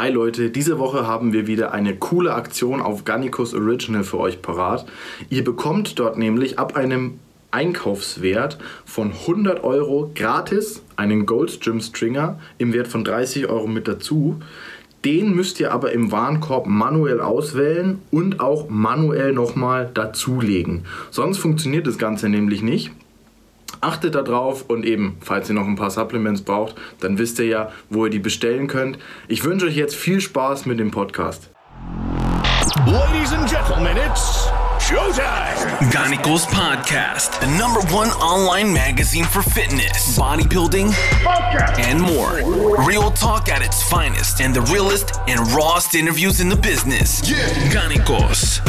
Hi Leute, diese Woche haben wir wieder eine coole Aktion auf Garnicus Original für euch parat. Ihr bekommt dort nämlich ab einem Einkaufswert von 100 Euro gratis einen Goldstream Stringer im Wert von 30 Euro mit dazu. Den müsst ihr aber im Warenkorb manuell auswählen und auch manuell nochmal dazulegen. Sonst funktioniert das Ganze nämlich nicht. Achtet darauf und eben, falls ihr noch ein paar Supplements braucht, dann wisst ihr ja, wo ihr die bestellen könnt. Ich wünsche euch jetzt viel Spaß mit dem Podcast. Ladies and gentlemen, it's showtime. Ganicos Podcast, the number one online magazine for fitness, bodybuilding, and more. Real talk at its finest and the realest and rawest interviews in the business. Ganicos.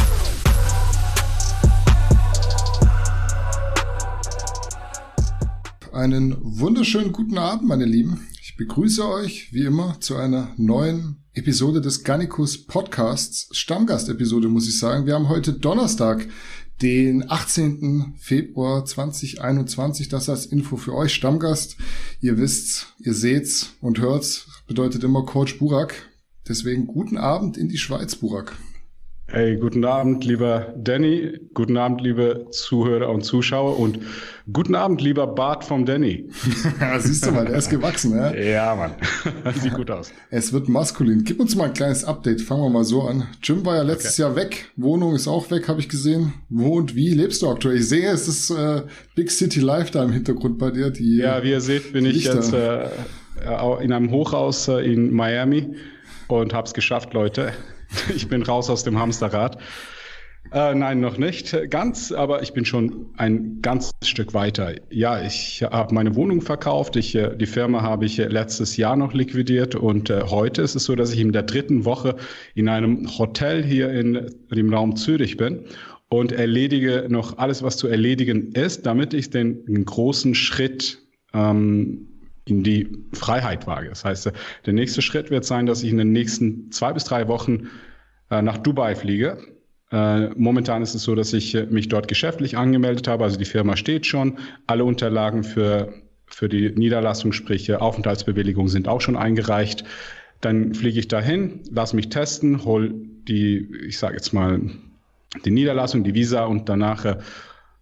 Einen wunderschönen guten Abend, meine Lieben. Ich begrüße euch wie immer zu einer neuen Episode des Gannikus Podcasts. Stammgast-Episode, muss ich sagen. Wir haben heute Donnerstag, den 18. Februar 2021. Das als Info für euch. Stammgast. Ihr wisst, ihr seht's und hört's. Bedeutet immer Coach Burak. Deswegen guten Abend in die Schweiz, Burak. Hey, guten Abend, lieber Danny. Guten Abend, liebe Zuhörer und Zuschauer. Und guten Abend, lieber Bart vom Danny. Siehst du mal, der ist gewachsen, ja? Ja, Mann. Sieht gut aus. Es wird maskulin. Gib uns mal ein kleines Update. Fangen wir mal so an. Jim war ja letztes okay. Jahr weg. Wohnung ist auch weg, habe ich gesehen. Wo und wie lebst du aktuell? Ich sehe, es ist äh, Big City Life da im Hintergrund bei dir. Die, ja, wie ihr seht, bin ich jetzt äh, in einem Hochhaus äh, in Miami und habe es geschafft, Leute. Ich bin raus aus dem Hamsterrad. Äh, nein, noch nicht ganz, aber ich bin schon ein ganzes Stück weiter. Ja, ich habe meine Wohnung verkauft. Ich, äh, die Firma habe ich letztes Jahr noch liquidiert und äh, heute ist es so, dass ich in der dritten Woche in einem Hotel hier in dem Raum Zürich bin und erledige noch alles, was zu erledigen ist, damit ich den, den großen Schritt ähm, in die Freiheit wage. Das heißt, der nächste Schritt wird sein, dass ich in den nächsten zwei bis drei Wochen äh, nach Dubai fliege. Äh, momentan ist es so, dass ich äh, mich dort geschäftlich angemeldet habe. Also die Firma steht schon. Alle Unterlagen für, für die Niederlassung, sprich Aufenthaltsbewilligung, sind auch schon eingereicht. Dann fliege ich dahin, lasse mich testen, hol die, ich sage jetzt mal, die Niederlassung, die Visa und danach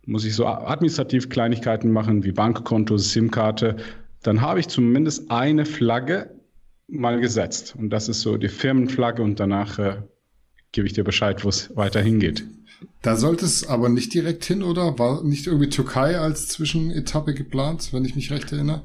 muss ich so administrativ Kleinigkeiten machen wie Bankkonto, SIM-Karte, dann habe ich zumindest eine Flagge mal gesetzt. Und das ist so die Firmenflagge und danach äh, gebe ich dir Bescheid, wo es weiter hingeht. Da sollte es aber nicht direkt hin, oder? War nicht irgendwie Türkei als Zwischenetappe geplant, wenn ich mich recht erinnere?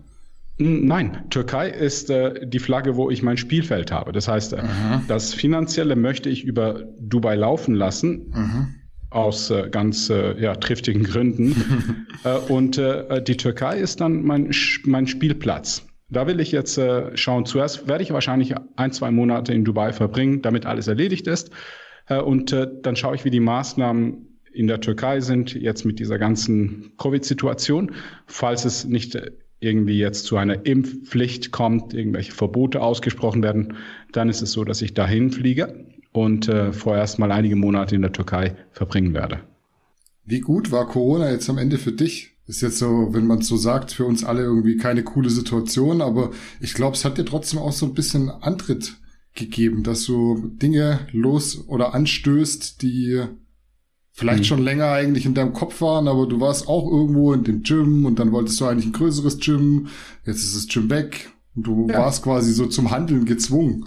Nein, Türkei ist äh, die Flagge, wo ich mein Spielfeld habe. Das heißt, äh, das Finanzielle möchte ich über Dubai laufen lassen. Aha aus äh, ganz äh, ja, triftigen Gründen. äh, und äh, die Türkei ist dann mein, mein Spielplatz. Da will ich jetzt äh, schauen. Zuerst werde ich wahrscheinlich ein, zwei Monate in Dubai verbringen, damit alles erledigt ist. Äh, und äh, dann schaue ich, wie die Maßnahmen in der Türkei sind, jetzt mit dieser ganzen Covid-Situation. Falls es nicht äh, irgendwie jetzt zu einer Impfpflicht kommt, irgendwelche Verbote ausgesprochen werden, dann ist es so, dass ich dahin fliege und äh, vorerst mal einige Monate in der Türkei verbringen werde. Wie gut war Corona jetzt am Ende für dich? Ist jetzt so, wenn man so sagt, für uns alle irgendwie keine coole Situation, aber ich glaube, es hat dir trotzdem auch so ein bisschen Antritt gegeben, dass du Dinge los oder anstößt, die vielleicht hm. schon länger eigentlich in deinem Kopf waren, aber du warst auch irgendwo in dem Gym und dann wolltest du eigentlich ein größeres Gym, jetzt ist das Gym weg und du ja. warst quasi so zum Handeln gezwungen.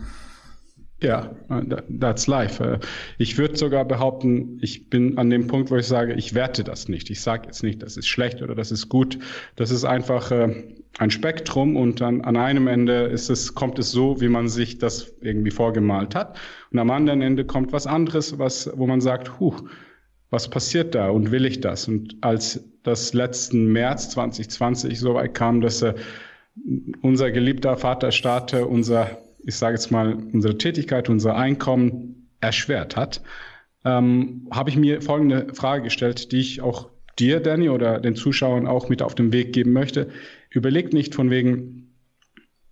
Ja, that's life. Äh, ich würde sogar behaupten, ich bin an dem Punkt, wo ich sage, ich werte das nicht. Ich sage jetzt nicht, das ist schlecht oder das ist gut. Das ist einfach äh, ein Spektrum und an, an einem Ende ist es, kommt es so, wie man sich das irgendwie vorgemalt hat. Und am anderen Ende kommt was anderes, was, wo man sagt, huh, was passiert da und will ich das? Und als das letzten März 2020 so weit kam, dass äh, unser geliebter Vaterstaat unser ich sage jetzt mal, unsere Tätigkeit, unser Einkommen erschwert hat, ähm, habe ich mir folgende Frage gestellt, die ich auch dir, Danny, oder den Zuschauern auch mit auf den Weg geben möchte. Überlegt nicht von wegen,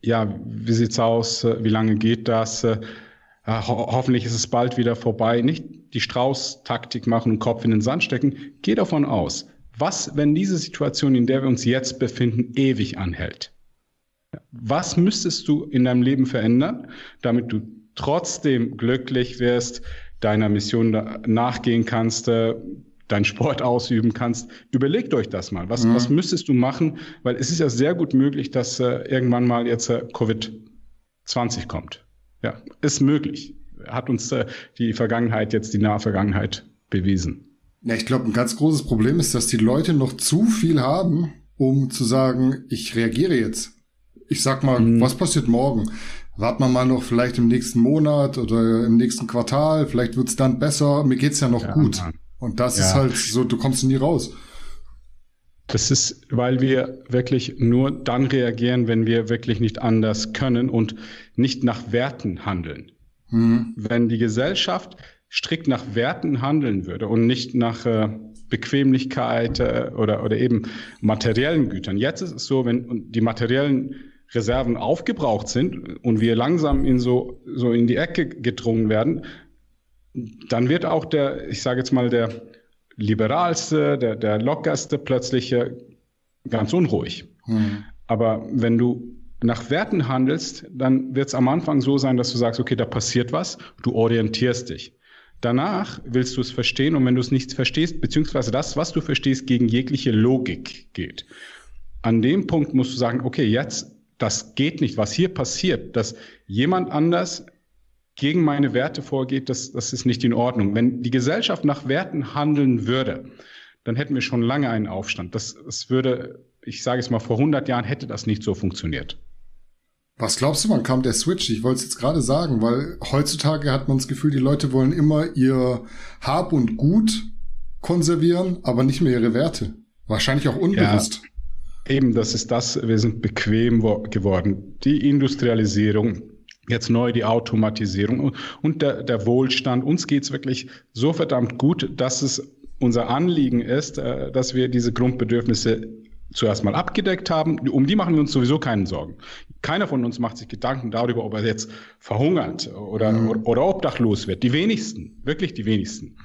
ja, wie sieht's aus, wie lange geht das, äh, ho hoffentlich ist es bald wieder vorbei. Nicht die Strauß-Taktik machen und Kopf in den Sand stecken. Geh davon aus, was, wenn diese Situation, in der wir uns jetzt befinden, ewig anhält? Was müsstest du in deinem Leben verändern, damit du trotzdem glücklich wirst, deiner Mission nachgehen kannst, äh, deinen Sport ausüben kannst. Überlegt euch das mal. Was, mhm. was müsstest du machen? Weil es ist ja sehr gut möglich, dass äh, irgendwann mal jetzt äh, Covid-20 kommt. Ja, ist möglich. Hat uns äh, die Vergangenheit, jetzt die nahe Vergangenheit bewiesen. Ja, ich glaube, ein ganz großes Problem ist, dass die Leute noch zu viel haben, um zu sagen, ich reagiere jetzt. Ich sag mal, mhm. was passiert morgen? Warten wir mal noch vielleicht im nächsten Monat oder im nächsten Quartal, vielleicht wird's dann besser. Mir geht's ja noch ja, gut. Mann. Und das ja. ist halt so, du kommst nie raus. Das ist, weil wir wirklich nur dann reagieren, wenn wir wirklich nicht anders können und nicht nach Werten handeln. Mhm. Wenn die Gesellschaft strikt nach Werten handeln würde und nicht nach äh, Bequemlichkeit äh, oder, oder eben materiellen Gütern. Jetzt ist es so, wenn die materiellen Reserven aufgebraucht sind und wir langsam in so, so in die Ecke gedrungen werden, dann wird auch der, ich sage jetzt mal, der liberalste, der, der lockerste plötzlich ganz unruhig. Mhm. Aber wenn du nach Werten handelst, dann wird es am Anfang so sein, dass du sagst, okay, da passiert was, du orientierst dich. Danach willst du es verstehen und wenn du es nicht verstehst, beziehungsweise das, was du verstehst, gegen jegliche Logik geht. An dem Punkt musst du sagen, okay, jetzt, das geht nicht. Was hier passiert, dass jemand anders gegen meine Werte vorgeht, das, das ist nicht in Ordnung. Wenn die Gesellschaft nach Werten handeln würde, dann hätten wir schon lange einen Aufstand. Das, das würde, ich sage es mal, vor 100 Jahren hätte das nicht so funktioniert. Was glaubst du, wann kam der Switch? Ich wollte es jetzt gerade sagen, weil heutzutage hat man das Gefühl, die Leute wollen immer ihr Hab und Gut konservieren, aber nicht mehr ihre Werte. Wahrscheinlich auch unbewusst. Ja, eben, das ist das. Wir sind bequem geworden. Die Industrialisierung, jetzt neu die Automatisierung und der, der Wohlstand. Uns geht's wirklich so verdammt gut, dass es unser Anliegen ist, äh, dass wir diese Grundbedürfnisse zuerst mal abgedeckt haben. Um die machen wir uns sowieso keinen Sorgen. Keiner von uns macht sich Gedanken darüber, ob er jetzt verhungert oder, mhm. oder, obdachlos wird. Die wenigsten, wirklich die wenigsten.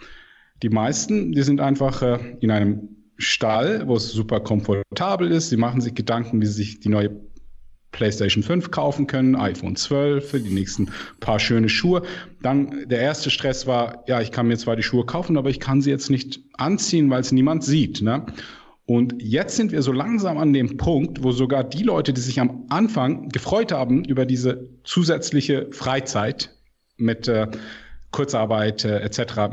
Die meisten, die sind einfach äh, in einem Stall, wo es super komfortabel ist. Sie machen sich Gedanken, wie sie sich die neue PlayStation 5 kaufen können, iPhone 12 für die nächsten paar schöne Schuhe. Dann der erste Stress war, ja, ich kann mir zwar die Schuhe kaufen, aber ich kann sie jetzt nicht anziehen, weil es niemand sieht. Ne? Und jetzt sind wir so langsam an dem Punkt, wo sogar die Leute, die sich am Anfang gefreut haben über diese zusätzliche Freizeit mit äh, Kurzarbeit äh, etc.,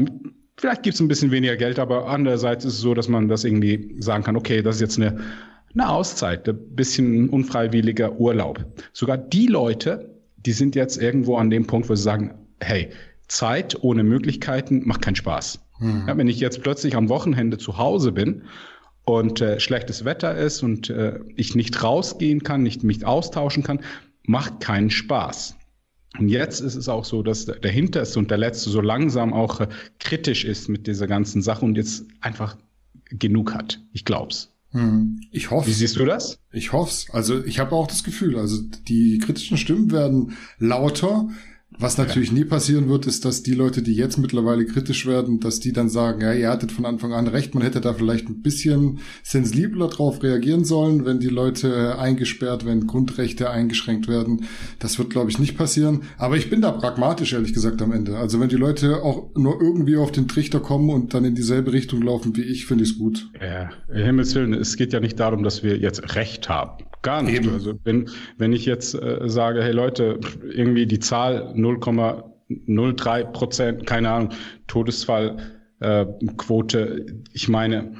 vielleicht gibt es ein bisschen weniger Geld, aber andererseits ist es so, dass man das irgendwie sagen kann, okay, das ist jetzt eine eine Auszeit, ein bisschen unfreiwilliger Urlaub. Sogar die Leute, die sind jetzt irgendwo an dem Punkt, wo sie sagen, hey, Zeit ohne Möglichkeiten macht keinen Spaß. Mhm. Ja, wenn ich jetzt plötzlich am Wochenende zu Hause bin und äh, schlechtes Wetter ist und äh, ich nicht rausgehen kann, nicht mich austauschen kann, macht keinen Spaß. Und jetzt ist es auch so, dass der Hinterste und der Letzte so langsam auch äh, kritisch ist mit dieser ganzen Sache und jetzt einfach genug hat. Ich glaub's. Hm. Ich hoffe. Wie siehst du das? Ich hoffe Also ich habe auch das Gefühl, also die kritischen Stimmen werden lauter. Was natürlich nie passieren wird, ist, dass die Leute, die jetzt mittlerweile kritisch werden, dass die dann sagen, ja, ihr hattet von Anfang an recht, man hätte da vielleicht ein bisschen sensibler drauf reagieren sollen, wenn die Leute eingesperrt, wenn Grundrechte eingeschränkt werden. Das wird, glaube ich, nicht passieren. Aber ich bin da pragmatisch, ehrlich gesagt, am Ende. Also wenn die Leute auch nur irgendwie auf den Trichter kommen und dann in dieselbe Richtung laufen wie ich, finde ich es gut. Ja, Himmels Willen, es geht ja nicht darum, dass wir jetzt Recht haben. Gar nicht. Eben. Also wenn, wenn ich jetzt äh, sage, hey Leute, irgendwie die Zahl 0,03 Prozent, keine Ahnung, Todesfallquote, äh, ich meine,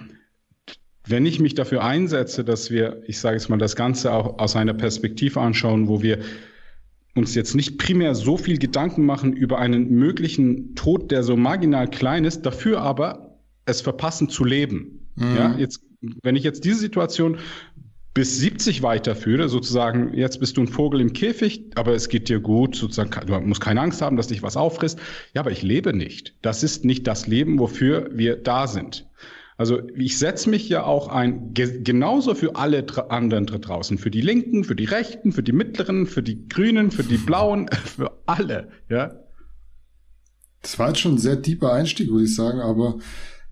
wenn ich mich dafür einsetze, dass wir, ich sage jetzt mal, das Ganze auch aus einer Perspektive anschauen, wo wir uns jetzt nicht primär so viel Gedanken machen über einen möglichen Tod, der so marginal klein ist, dafür aber es verpassen zu leben. Mhm. Ja, jetzt, wenn ich jetzt diese Situation bis 70 weiterführe, sozusagen, jetzt bist du ein Vogel im Käfig, aber es geht dir gut, sozusagen, du musst keine Angst haben, dass dich was auffrisst. Ja, aber ich lebe nicht. Das ist nicht das Leben, wofür wir da sind. Also ich setze mich ja auch ein, genauso für alle anderen draußen, für die Linken, für die Rechten, für die Mittleren, für die Grünen, für die Blauen, für alle, ja. Das war jetzt schon ein sehr tiefer Einstieg, würde ich sagen, aber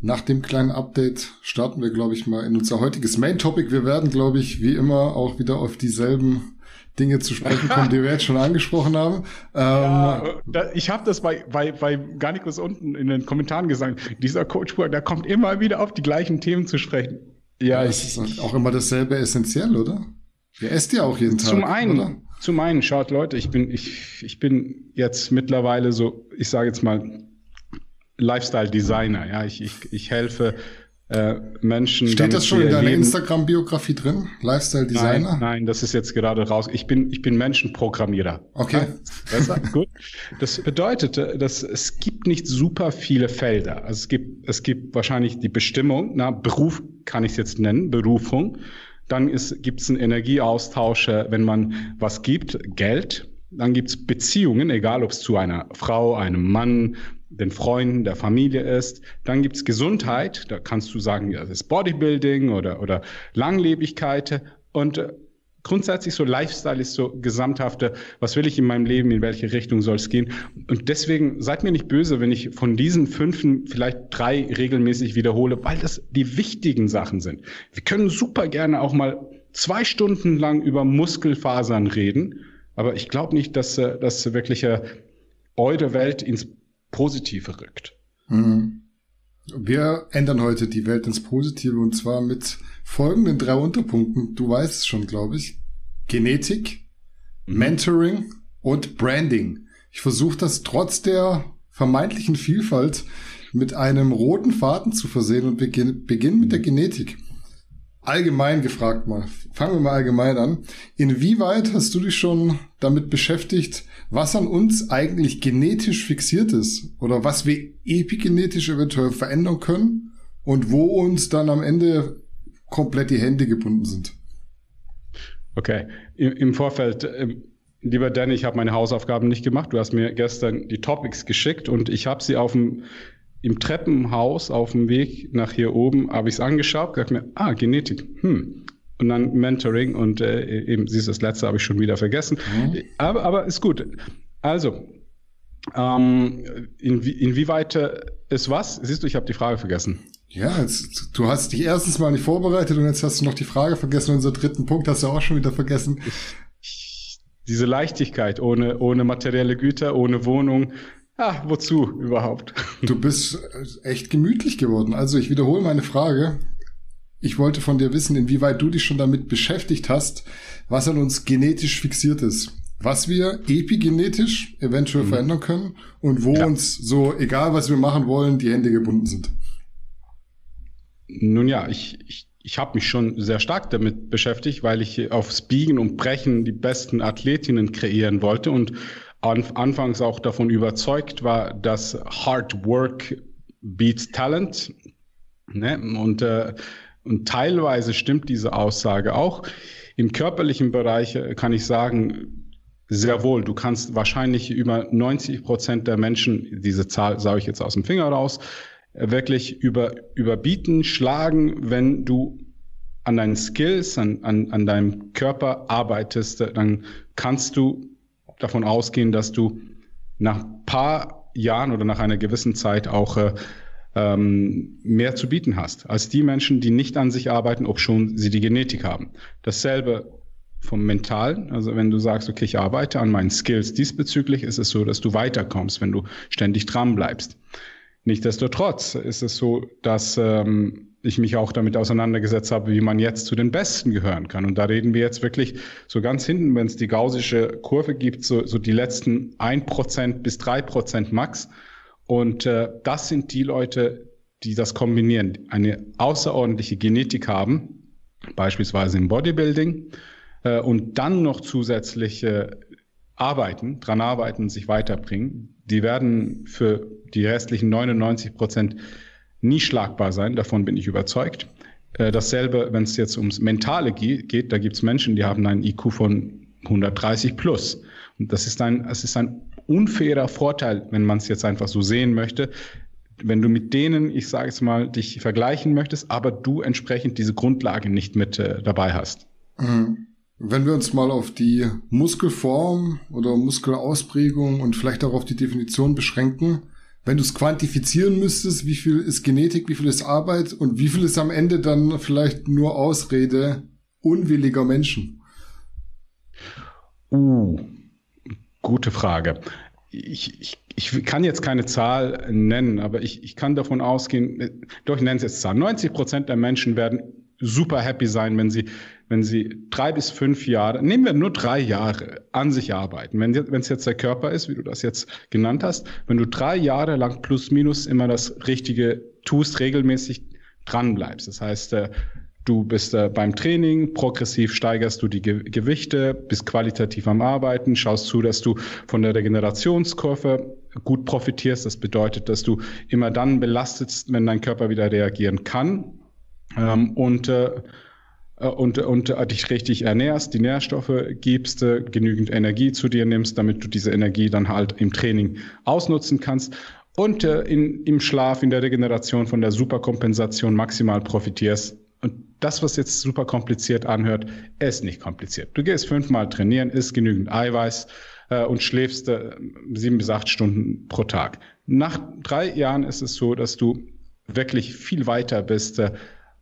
nach dem kleinen Update starten wir, glaube ich, mal in unser heutiges Main Topic. Wir werden, glaube ich, wie immer auch wieder auf dieselben Dinge zu sprechen kommen, die wir jetzt schon angesprochen haben. Ja, ähm, ich habe das bei, bei, bei Garnikus unten in den Kommentaren gesagt. Dieser Coach, der kommt immer wieder auf die gleichen Themen zu sprechen. Ja, ich, ist auch immer dasselbe essentiell, oder? Ihr esst ja auch jeden Tag. Zum einen, oder? zum einen, schaut Leute, ich bin, ich, ich bin jetzt mittlerweile so, ich sage jetzt mal, Lifestyle-Designer. Ja, ich, ich, ich helfe äh, Menschen. Steht das schon in deiner Instagram-Biografie drin? Lifestyle Designer? Nein, nein, das ist jetzt gerade raus. Ich bin, ich bin Menschenprogrammierer. Okay. Besser? Gut. Das bedeutet, dass es gibt nicht super viele Felder. Also es gibt, es gibt wahrscheinlich die Bestimmung, na, Beruf kann ich es jetzt nennen, Berufung. Dann gibt es einen Energieaustausch, wenn man was gibt, Geld. Dann gibt es Beziehungen, egal ob es zu einer Frau, einem Mann, den Freunden, der Familie ist. Dann gibt's Gesundheit, da kannst du sagen, das ist Bodybuilding oder, oder Langlebigkeit. Und äh, grundsätzlich so Lifestyle ist so gesamthafte, was will ich in meinem Leben, in welche Richtung soll es gehen. Und deswegen seid mir nicht böse, wenn ich von diesen fünfen vielleicht drei regelmäßig wiederhole, weil das die wichtigen Sachen sind. Wir können super gerne auch mal zwei Stunden lang über Muskelfasern reden, aber ich glaube nicht, dass äh, das wirklich äh, eure Welt ins Positive rückt. Mhm. Wir ändern heute die Welt ins Positive und zwar mit folgenden drei Unterpunkten. Du weißt es schon, glaube ich. Genetik, mhm. Mentoring und Branding. Ich versuche das trotz der vermeintlichen Vielfalt mit einem roten Faden zu versehen und beginnen beginn mit der Genetik. Allgemein gefragt mal. Fangen wir mal allgemein an. Inwieweit hast du dich schon damit beschäftigt, was an uns eigentlich genetisch fixiert ist oder was wir epigenetisch eventuell verändern können und wo uns dann am Ende komplett die Hände gebunden sind. Okay, im Vorfeld, ähm, lieber Danny, ich habe meine Hausaufgaben nicht gemacht. Du hast mir gestern die Topics geschickt und ich habe sie auf dem im Treppenhaus auf dem Weg nach hier oben habe ich es angeschaut, gesagt mir, ah, Genetik, hm, und dann Mentoring und äh, eben dieses letzte habe ich schon wieder vergessen. Mhm. Aber, aber ist gut. Also, ähm, inwie, inwieweit äh, ist was? Siehst du, ich habe die Frage vergessen. Ja, jetzt, du hast dich erstens mal nicht vorbereitet und jetzt hast du noch die Frage vergessen. Und unser dritten Punkt hast du auch schon wieder vergessen. diese Leichtigkeit ohne, ohne materielle Güter, ohne Wohnung. Ah, wozu überhaupt? Du bist echt gemütlich geworden. Also ich wiederhole meine Frage. Ich wollte von dir wissen, inwieweit du dich schon damit beschäftigt hast, was an uns genetisch fixiert ist. Was wir epigenetisch eventuell mhm. verändern können und wo ja. uns so, egal was wir machen wollen, die Hände gebunden sind. Nun ja, ich, ich, ich habe mich schon sehr stark damit beschäftigt, weil ich aufs Biegen und Brechen die besten Athletinnen kreieren wollte und anfangs auch davon überzeugt war, dass Hard Work beats Talent. Ne? Und äh, und teilweise stimmt diese Aussage auch. Im körperlichen Bereich äh, kann ich sagen, sehr wohl. Du kannst wahrscheinlich über 90 Prozent der Menschen, diese Zahl sage ich jetzt aus dem Finger raus, äh, wirklich über, überbieten, schlagen, wenn du an deinen Skills, an, an, an deinem Körper arbeitest, äh, dann kannst du davon ausgehen, dass du nach paar Jahren oder nach einer gewissen Zeit auch äh, ähm, mehr zu bieten hast als die Menschen, die nicht an sich arbeiten, ob schon sie die Genetik haben. Dasselbe vom Mentalen. Also wenn du sagst, okay, ich arbeite an meinen Skills diesbezüglich, ist es so, dass du weiterkommst, wenn du ständig dran bleibst. Nichtsdestotrotz ist es so, dass ähm, ich mich auch damit auseinandergesetzt habe, wie man jetzt zu den Besten gehören kann. Und da reden wir jetzt wirklich so ganz hinten, wenn es die gaussische Kurve gibt, so, so die letzten ein Prozent bis drei Prozent max. Und äh, das sind die Leute, die das kombinieren, eine außerordentliche Genetik haben, beispielsweise im Bodybuilding, äh, und dann noch zusätzlich äh, arbeiten, dran arbeiten, sich weiterbringen. Die werden für die restlichen 99 Prozent nie schlagbar sein, davon bin ich überzeugt. Äh, dasselbe, wenn es jetzt ums Mentale geht, da gibt es Menschen, die haben einen IQ von 130 plus. Und das ist ein, es ist ein unfairer Vorteil, wenn man es jetzt einfach so sehen möchte, wenn du mit denen, ich sage es mal, dich vergleichen möchtest, aber du entsprechend diese Grundlage nicht mit äh, dabei hast. Mhm. Wenn wir uns mal auf die Muskelform oder Muskelausprägung und vielleicht auch auf die Definition beschränken, wenn du es quantifizieren müsstest, wie viel ist Genetik, wie viel ist Arbeit und wie viel ist am Ende dann vielleicht nur Ausrede unwilliger Menschen? Uh, gute Frage. Ich, ich, ich kann jetzt keine Zahl nennen, aber ich, ich kann davon ausgehen, doch ich nenne es jetzt Zahl. 90 Prozent der Menschen werden super happy sein, wenn sie, wenn sie drei bis fünf Jahre, nehmen wir nur drei Jahre, an sich arbeiten. Wenn es jetzt der Körper ist, wie du das jetzt genannt hast, wenn du drei Jahre lang plus minus immer das Richtige tust, regelmäßig dranbleibst. Das heißt, äh, Du bist äh, beim Training, progressiv steigerst du die Ge Gewichte, bist qualitativ am Arbeiten, schaust zu, dass du von der Regenerationskurve gut profitierst. Das bedeutet, dass du immer dann belastetst, wenn dein Körper wieder reagieren kann. Ähm, und äh, äh und, und äh, dich richtig ernährst, die Nährstoffe gibst, äh, genügend Energie zu dir nimmst, damit du diese Energie dann halt im Training ausnutzen kannst und äh, in, im Schlaf, in der Regeneration von der Superkompensation maximal profitierst und das, was jetzt super kompliziert anhört, ist nicht kompliziert. Du gehst fünfmal trainieren, isst genügend Eiweiß äh, und schläfst äh, sieben bis acht Stunden pro Tag. Nach drei Jahren ist es so, dass du wirklich viel weiter bist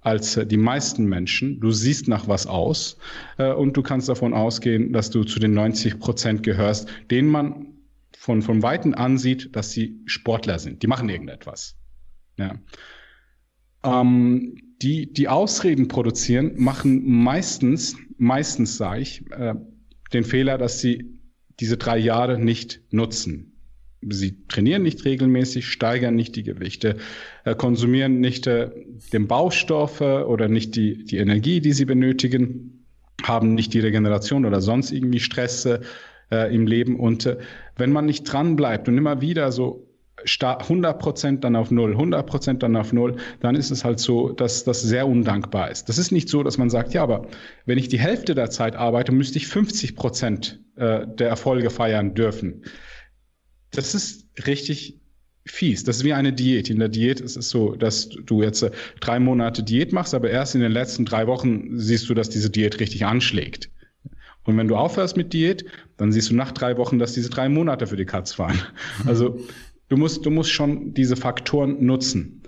als äh, die meisten Menschen. Du siehst nach was aus äh, und du kannst davon ausgehen, dass du zu den 90 Prozent gehörst, denen man von, von Weitem ansieht, dass sie Sportler sind. Die machen irgendetwas. Ja. Ähm, die, die Ausreden produzieren, machen meistens, meistens sage ich, äh, den Fehler, dass sie diese drei Jahre nicht nutzen. Sie trainieren nicht regelmäßig, steigern nicht die Gewichte, äh, konsumieren nicht äh, den Baustoffe oder nicht die, die Energie, die sie benötigen, haben nicht die Regeneration oder sonst irgendwie Stress äh, im Leben. Und äh, wenn man nicht dran bleibt und immer wieder so 100 Prozent dann auf Null, 100 Prozent dann auf Null, dann ist es halt so, dass das sehr undankbar ist. Das ist nicht so, dass man sagt, ja, aber wenn ich die Hälfte der Zeit arbeite, müsste ich 50 Prozent äh, der Erfolge feiern dürfen. Das ist richtig fies. Das ist wie eine Diät. In der Diät ist es so, dass du jetzt äh, drei Monate Diät machst, aber erst in den letzten drei Wochen siehst du, dass diese Diät richtig anschlägt. Und wenn du aufhörst mit Diät, dann siehst du nach drei Wochen, dass diese drei Monate für die Katz waren. Also Du musst, du musst schon diese Faktoren nutzen.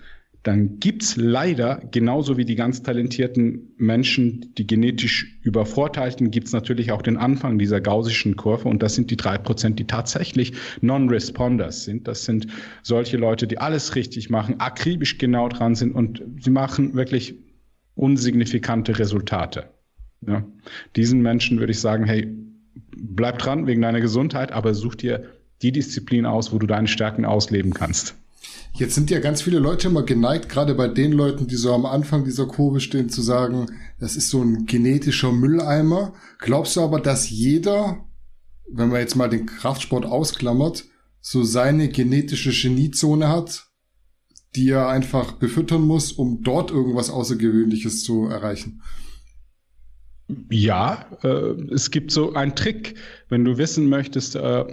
Dann gibt's leider, genauso wie die ganz talentierten Menschen, die genetisch übervorteilten, gibt's natürlich auch den Anfang dieser gaussischen Kurve. Und das sind die drei Prozent, die tatsächlich Non-Responders sind. Das sind solche Leute, die alles richtig machen, akribisch genau dran sind und sie machen wirklich unsignifikante Resultate. Ja. Diesen Menschen würde ich sagen, hey, bleib dran wegen deiner Gesundheit, aber such dir die Disziplin aus, wo du deine Stärken ausleben kannst. Jetzt sind ja ganz viele Leute immer geneigt, gerade bei den Leuten, die so am Anfang dieser Kurve stehen, zu sagen, das ist so ein genetischer Mülleimer. Glaubst du aber, dass jeder, wenn man jetzt mal den Kraftsport ausklammert, so seine genetische Geniezone hat, die er einfach befüttern muss, um dort irgendwas Außergewöhnliches zu erreichen? Ja, äh, es gibt so einen Trick, wenn du wissen möchtest, äh,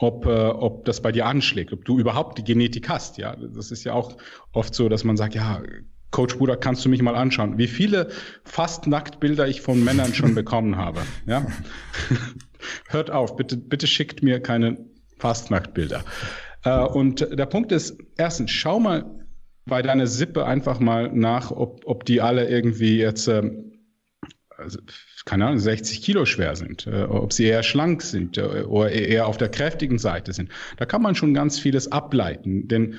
ob, äh, ob das bei dir anschlägt, ob du überhaupt die Genetik hast. Ja, das ist ja auch oft so, dass man sagt, ja, Coach Bruder, kannst du mich mal anschauen, wie viele fast Nacktbilder ich von Männern schon bekommen habe. Ja, hört auf, bitte, bitte schickt mir keine fast Nacktbilder. Äh, und der Punkt ist, erstens, schau mal bei deiner Sippe einfach mal nach, ob, ob die alle irgendwie jetzt ähm, also, keine Ahnung, 60 Kilo schwer sind, äh, ob sie eher schlank sind äh, oder eher auf der kräftigen Seite sind. Da kann man schon ganz vieles ableiten, denn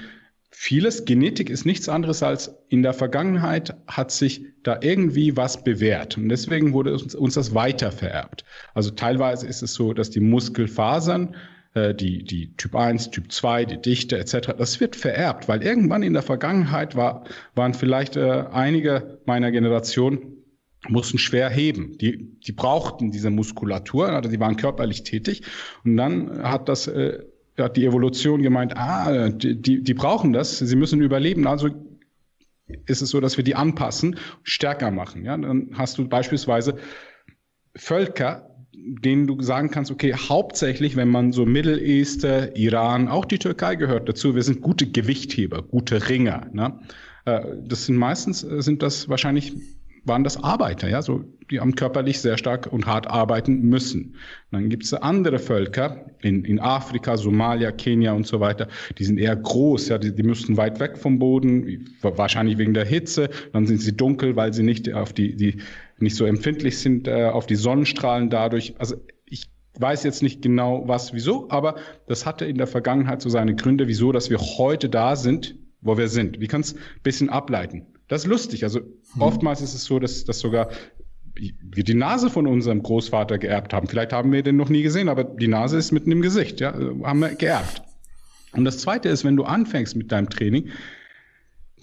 vieles, Genetik ist nichts anderes als in der Vergangenheit hat sich da irgendwie was bewährt und deswegen wurde uns, uns das weiter vererbt. Also teilweise ist es so, dass die Muskelfasern äh, die, die Typ 1, Typ 2, die Dichte etc., das wird vererbt, weil irgendwann in der Vergangenheit war, waren vielleicht äh, einige meiner Generation mussten schwer heben. Die, die brauchten diese Muskulatur, also die waren körperlich tätig. Und dann hat das äh, hat die Evolution gemeint, ah, die, die brauchen das, sie müssen überleben. Also ist es so, dass wir die anpassen, stärker machen. Ja, dann hast du beispielsweise Völker, denen du sagen kannst, okay, hauptsächlich, wenn man so Middle East, Iran, auch die Türkei gehört dazu, wir sind gute Gewichtheber, gute Ringer. Ne? Äh, das sind meistens, äh, sind das wahrscheinlich waren das Arbeiter, ja, so, die haben körperlich sehr stark und hart arbeiten müssen. dann gibt es andere Völker in, in Afrika, Somalia, Kenia und so weiter, die sind eher groß, ja, die, die müssen weit weg vom Boden, wahrscheinlich wegen der Hitze, dann sind sie dunkel, weil sie nicht auf die, die nicht so empfindlich sind äh, auf die Sonnenstrahlen dadurch. Also ich weiß jetzt nicht genau was, wieso, aber das hatte in der Vergangenheit so seine Gründe, wieso, dass wir heute da sind, wo wir sind. Wir können es ein bisschen ableiten. Das ist lustig. Also hm. oftmals ist es so, dass, dass sogar wir die Nase von unserem Großvater geerbt haben. Vielleicht haben wir den noch nie gesehen, aber die Nase ist mitten im Gesicht, ja, haben wir geerbt. Und das zweite ist, wenn du anfängst mit deinem Training,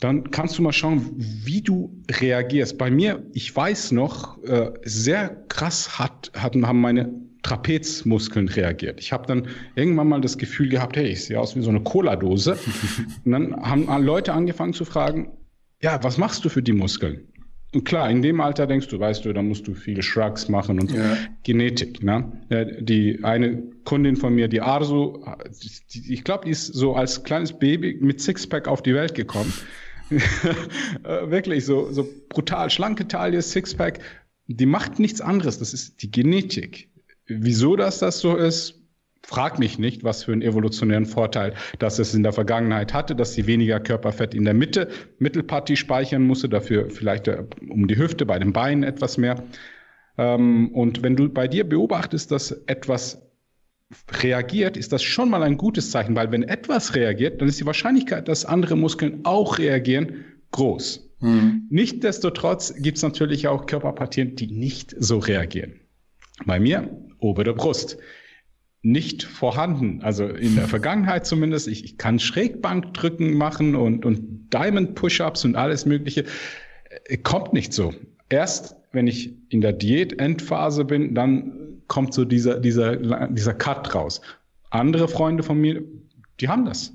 dann kannst du mal schauen, wie du reagierst. Bei mir, ich weiß noch, äh, sehr krass hat, hatten, haben meine Trapezmuskeln reagiert. Ich habe dann irgendwann mal das Gefühl gehabt, hey, ich sehe aus wie so eine Cola-Dose. Und dann haben Leute angefangen zu fragen, ja, was machst du für die Muskeln? Und klar, in dem Alter denkst du, weißt du, da musst du viele Shrugs machen und ja. Genetik. Ne? Die eine Kundin von mir, die Arzu, die, ich glaube, die ist so als kleines Baby mit Sixpack auf die Welt gekommen. Wirklich so, so brutal schlanke Taille, Sixpack. Die macht nichts anderes. Das ist die Genetik. Wieso das das so ist, frag mich nicht, was für einen evolutionären Vorteil das es in der Vergangenheit hatte, dass sie weniger Körperfett in der Mitte, Mittelpartie speichern musste, dafür vielleicht äh, um die Hüfte, bei den Beinen etwas mehr. Ähm, und wenn du bei dir beobachtest, dass etwas reagiert, ist das schon mal ein gutes Zeichen, weil wenn etwas reagiert, dann ist die Wahrscheinlichkeit, dass andere Muskeln auch reagieren, groß. Mhm. Nichtsdestotrotz gibt es natürlich auch Körperpartien, die nicht so reagieren. Bei mir obere Brust nicht vorhanden. Also in der Vergangenheit zumindest. Ich, ich kann Schrägbankdrücken machen und, und Diamond Push-Ups und alles Mögliche. Äh, kommt nicht so. Erst wenn ich in der Diät-Endphase bin, dann kommt so dieser, dieser, dieser Cut raus. Andere Freunde von mir, die haben das.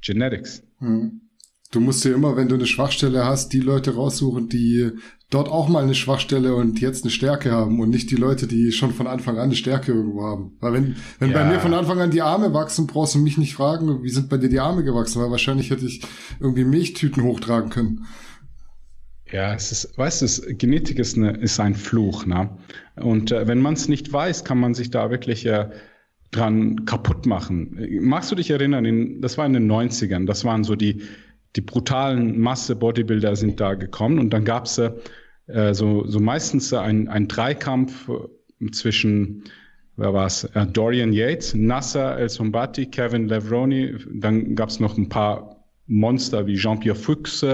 Genetics. Hm. Du musst ja immer, wenn du eine Schwachstelle hast, die Leute raussuchen, die dort auch mal eine Schwachstelle und jetzt eine Stärke haben und nicht die Leute, die schon von Anfang an eine Stärke irgendwo haben. Weil wenn, wenn ja. bei mir von Anfang an die Arme wachsen, brauchst du mich nicht fragen, wie sind bei dir die Arme gewachsen, weil wahrscheinlich hätte ich irgendwie Milchtüten hochtragen können. Ja, es ist, weißt du, Genetik ist, eine, ist ein Fluch, ne? Und äh, wenn man es nicht weiß, kann man sich da wirklich äh, dran kaputt machen. Magst du dich erinnern, in, das war in den 90ern, das waren so die, die brutalen Masse-Bodybuilder sind da gekommen und dann gab es äh, so, so meistens ein, ein Dreikampf äh, zwischen wer war es? Äh, Dorian Yates, Nasser El Sombati, Kevin Levroni, dann gab es noch ein paar Monster wie Jean-Pierre Fuchs,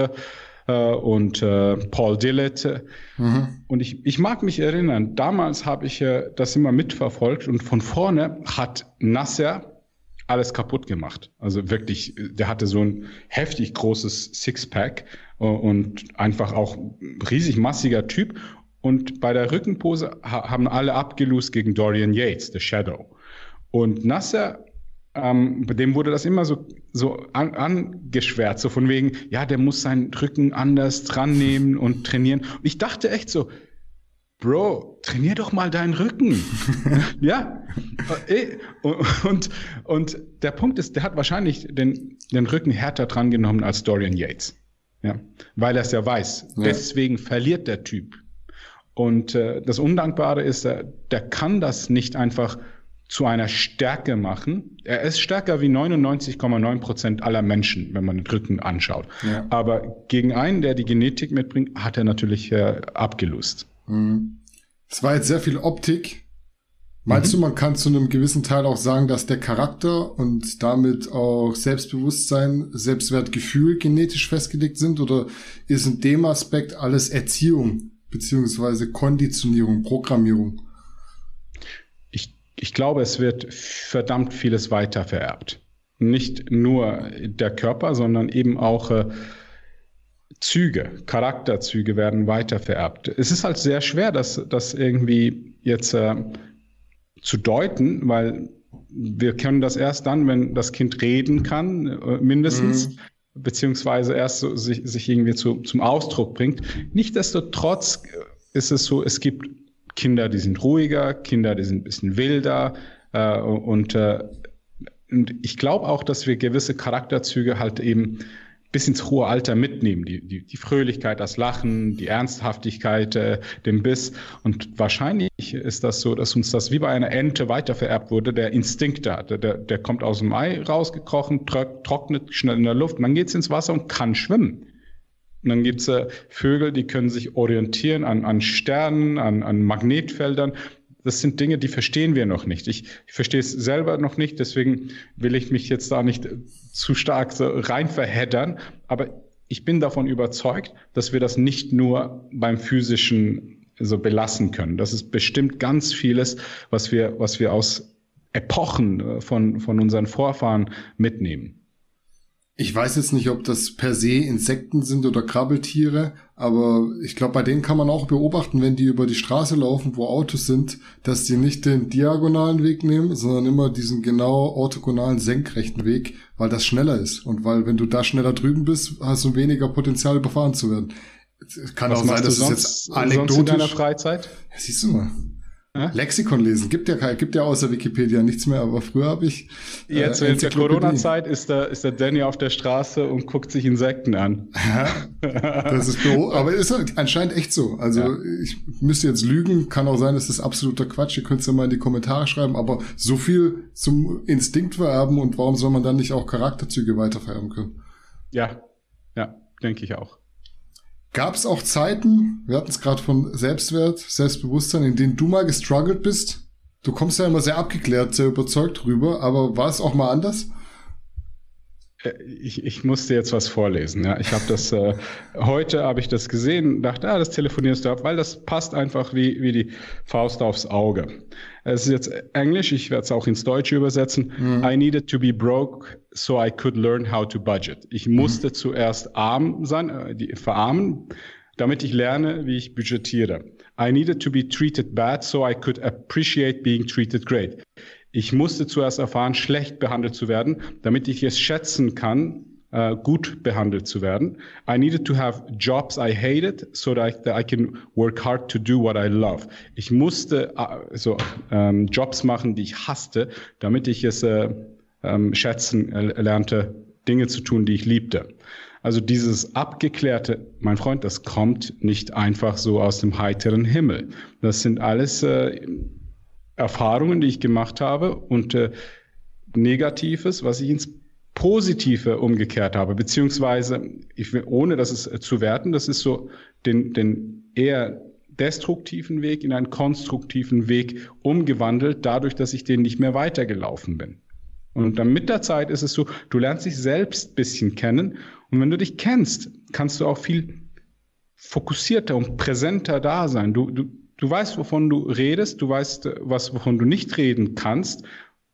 äh, und äh, Paul Dillett. Mhm. Und ich, ich mag mich erinnern, damals habe ich äh, das immer mitverfolgt und von vorne hat Nasser alles kaputt gemacht. Also wirklich, der hatte so ein heftig großes Sixpack äh, und einfach auch riesig massiger Typ. Und bei der Rückenpose haben alle abgelost gegen Dorian Yates, der Shadow. Und Nasser ähm, dem wurde das immer so, so an, angeschwärzt, so von wegen, ja, der muss seinen Rücken anders dran nehmen und trainieren. Und ich dachte echt so, Bro, trainier doch mal deinen Rücken. ja. Äh, und, und der Punkt ist, der hat wahrscheinlich den, den Rücken härter dran genommen als Dorian Yates. Ja. Weil er es ja weiß. Ja. Deswegen verliert der Typ. Und äh, das Undankbare ist, äh, der kann das nicht einfach zu einer Stärke machen. Er ist stärker wie 99,9 Prozent aller Menschen, wenn man den Rücken anschaut. Ja. Aber gegen einen, der die Genetik mitbringt, hat er natürlich äh, abgelust. Mhm. Es war jetzt sehr viel Optik. Meinst mhm. du, man kann zu einem gewissen Teil auch sagen, dass der Charakter und damit auch Selbstbewusstsein, Selbstwertgefühl genetisch festgelegt sind? Oder ist in dem Aspekt alles Erziehung beziehungsweise Konditionierung, Programmierung? ich glaube, es wird verdammt vieles weiter vererbt. Nicht nur der Körper, sondern eben auch äh, Züge, Charakterzüge werden weiter vererbt. Es ist halt sehr schwer, das, das irgendwie jetzt äh, zu deuten, weil wir können das erst dann, wenn das Kind reden kann, äh, mindestens, mhm. beziehungsweise erst so, sich, sich irgendwie zu, zum Ausdruck bringt. Nichtsdestotrotz ist es so, es gibt Kinder, die sind ruhiger, Kinder, die sind ein bisschen wilder. Äh, und, äh, und ich glaube auch, dass wir gewisse Charakterzüge halt eben bis ins hohe Alter mitnehmen. Die, die, die Fröhlichkeit, das Lachen, die Ernsthaftigkeit, äh, den Biss. Und wahrscheinlich ist das so, dass uns das wie bei einer Ente weitervererbt wurde, der Instinkt da. Der, der, kommt aus dem Ei rausgekrochen, trocknet schnell in der Luft, und dann geht's ins Wasser und kann schwimmen. Und dann gibt's äh, Vögel, die können sich orientieren an, an Sternen, an, an Magnetfeldern. Das sind Dinge, die verstehen wir noch nicht. Ich, ich verstehe es selber noch nicht, deswegen will ich mich jetzt da nicht zu stark so rein verheddern. Aber ich bin davon überzeugt, dass wir das nicht nur beim physischen so belassen können. Das ist bestimmt ganz vieles, was wir, was wir aus Epochen äh, von, von unseren Vorfahren mitnehmen. Ich weiß jetzt nicht, ob das per se Insekten sind oder Krabbeltiere, aber ich glaube, bei denen kann man auch beobachten, wenn die über die Straße laufen, wo Autos sind, dass die nicht den diagonalen Weg nehmen, sondern immer diesen genau orthogonalen senkrechten Weg, weil das schneller ist. Und weil, wenn du da schneller drüben bist, hast du weniger Potenzial, überfahren zu werden. Kann Was auch sein, dass es jetzt anekdotisch... In deiner Freizeit? Ja, siehst du mal. Ja? Lexikon lesen. Gibt ja, gibt ja außer Wikipedia nichts mehr, aber früher habe ich. Äh, Jetzt während der Corona-Zeit ist der, ist der Danny auf der Straße und guckt sich Insekten an. Ja, das ist Büro, aber ist anscheinend echt so. Also ja. ich müsste jetzt lügen, kann auch sein, dass das absoluter Quatsch. Ihr könnt es ja mal in die Kommentare schreiben, aber so viel zum Instinkt vererben und warum soll man dann nicht auch Charakterzüge weitervererben können? Ja, ja, denke ich auch. Gab es auch Zeiten, wir hatten es gerade von Selbstwert, Selbstbewusstsein, in denen du mal gestruggelt bist? Du kommst ja immer sehr abgeklärt, sehr überzeugt drüber, aber war es auch mal anders? Äh, ich, ich musste jetzt was vorlesen. Ja. Ich habe das äh, heute habe ich das gesehen, dachte, ah, das telefonierst du ab, weil das passt einfach wie, wie die Faust aufs Auge. Es ist jetzt Englisch, ich werde es auch ins Deutsche übersetzen. Mhm. I needed to be broke so I could learn how to budget. Ich mhm. musste mhm. zuerst arm sein, äh, die, verarmen, damit ich lerne, wie ich budgetiere. I needed to be treated bad so I could appreciate being treated great. Ich musste zuerst erfahren, schlecht behandelt zu werden, damit ich es schätzen kann, uh, gut behandelt zu werden. I needed to have jobs I hated so that I, that I can work hard to do what I love. Ich musste uh, so ähm, Jobs machen, die ich hasste, damit ich es äh, ähm, schätzen lernte, Dinge zu tun, die ich liebte. Also dieses abgeklärte, mein Freund, das kommt nicht einfach so aus dem heiteren Himmel. Das sind alles äh, Erfahrungen, die ich gemacht habe und äh, Negatives, was ich ins Positive umgekehrt habe, beziehungsweise, ich will, ohne das äh, zu werten, das ist so den, den eher destruktiven Weg in einen konstruktiven Weg umgewandelt, dadurch, dass ich den nicht mehr weitergelaufen bin. Und dann mit der Zeit ist es so, du lernst dich selbst ein bisschen kennen. Und wenn du dich kennst, kannst du auch viel fokussierter und präsenter da sein. Du, du, du weißt, wovon du redest, du weißt, was, wovon du nicht reden kannst.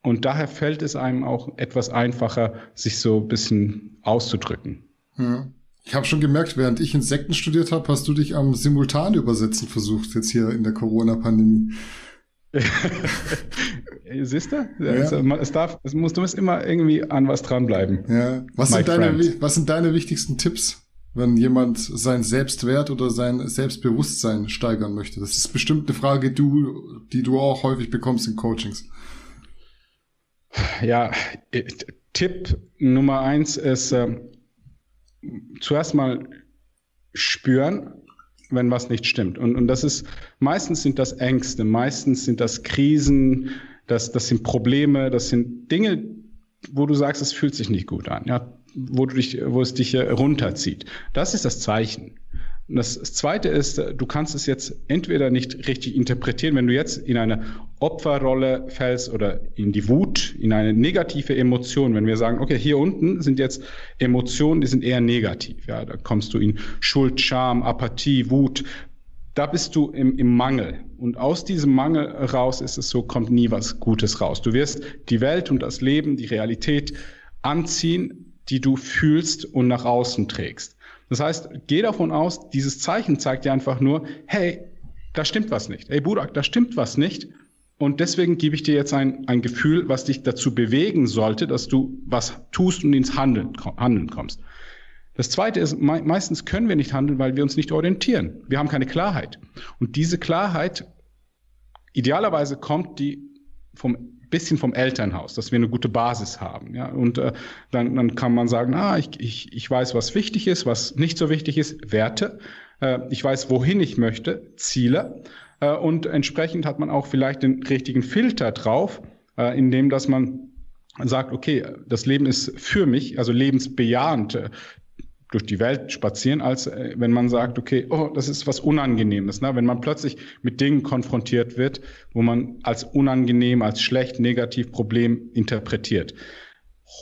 Und daher fällt es einem auch etwas einfacher, sich so ein bisschen auszudrücken. Hm. Ich habe schon gemerkt, während ich Insekten studiert habe, hast du dich am Simultanübersetzen versucht, jetzt hier in der Corona-Pandemie. Siehst du? Ja. Es, darf, es muss, du musst immer irgendwie an was dranbleiben. Ja. Was, sind deine, was sind deine wichtigsten Tipps, wenn jemand sein Selbstwert oder sein Selbstbewusstsein steigern möchte? Das ist bestimmt eine Frage, du, die du auch häufig bekommst in Coachings. Ja, Tipp Nummer eins ist äh, zuerst mal spüren, wenn was nicht stimmt. Und, und das ist, meistens sind das Ängste, meistens sind das Krisen, das, das sind Probleme, das sind Dinge, wo du sagst, es fühlt sich nicht gut an, ja, wo du dich, wo es dich runterzieht. Das ist das Zeichen. Das Zweite ist, du kannst es jetzt entweder nicht richtig interpretieren, wenn du jetzt in eine Opferrolle fällst oder in die Wut, in eine negative Emotion. Wenn wir sagen, okay, hier unten sind jetzt Emotionen, die sind eher negativ. Ja, da kommst du in Schuld, Scham, Apathie, Wut. Da bist du im, im Mangel. Und aus diesem Mangel raus ist es so, kommt nie was Gutes raus. Du wirst die Welt und das Leben, die Realität anziehen, die du fühlst und nach außen trägst. Das heißt, geh davon aus, dieses Zeichen zeigt dir einfach nur, hey, da stimmt was nicht. Hey Burak, da stimmt was nicht. Und deswegen gebe ich dir jetzt ein, ein Gefühl, was dich dazu bewegen sollte, dass du was tust und ins Handeln, Handeln kommst. Das Zweite ist, me meistens können wir nicht handeln, weil wir uns nicht orientieren. Wir haben keine Klarheit. Und diese Klarheit, idealerweise kommt die vom bisschen vom Elternhaus, dass wir eine gute Basis haben. Ja? Und äh, dann, dann kann man sagen, ah, ich, ich, ich weiß, was wichtig ist, was nicht so wichtig ist, Werte. Äh, ich weiß, wohin ich möchte, Ziele. Äh, und entsprechend hat man auch vielleicht den richtigen Filter drauf, äh, indem dass man sagt, okay, das Leben ist für mich, also lebensbejahend. Durch die Welt spazieren, als äh, wenn man sagt, okay, oh, das ist was Unangenehmes. Ne? Wenn man plötzlich mit Dingen konfrontiert wird, wo man als unangenehm, als schlecht, negativ Problem interpretiert.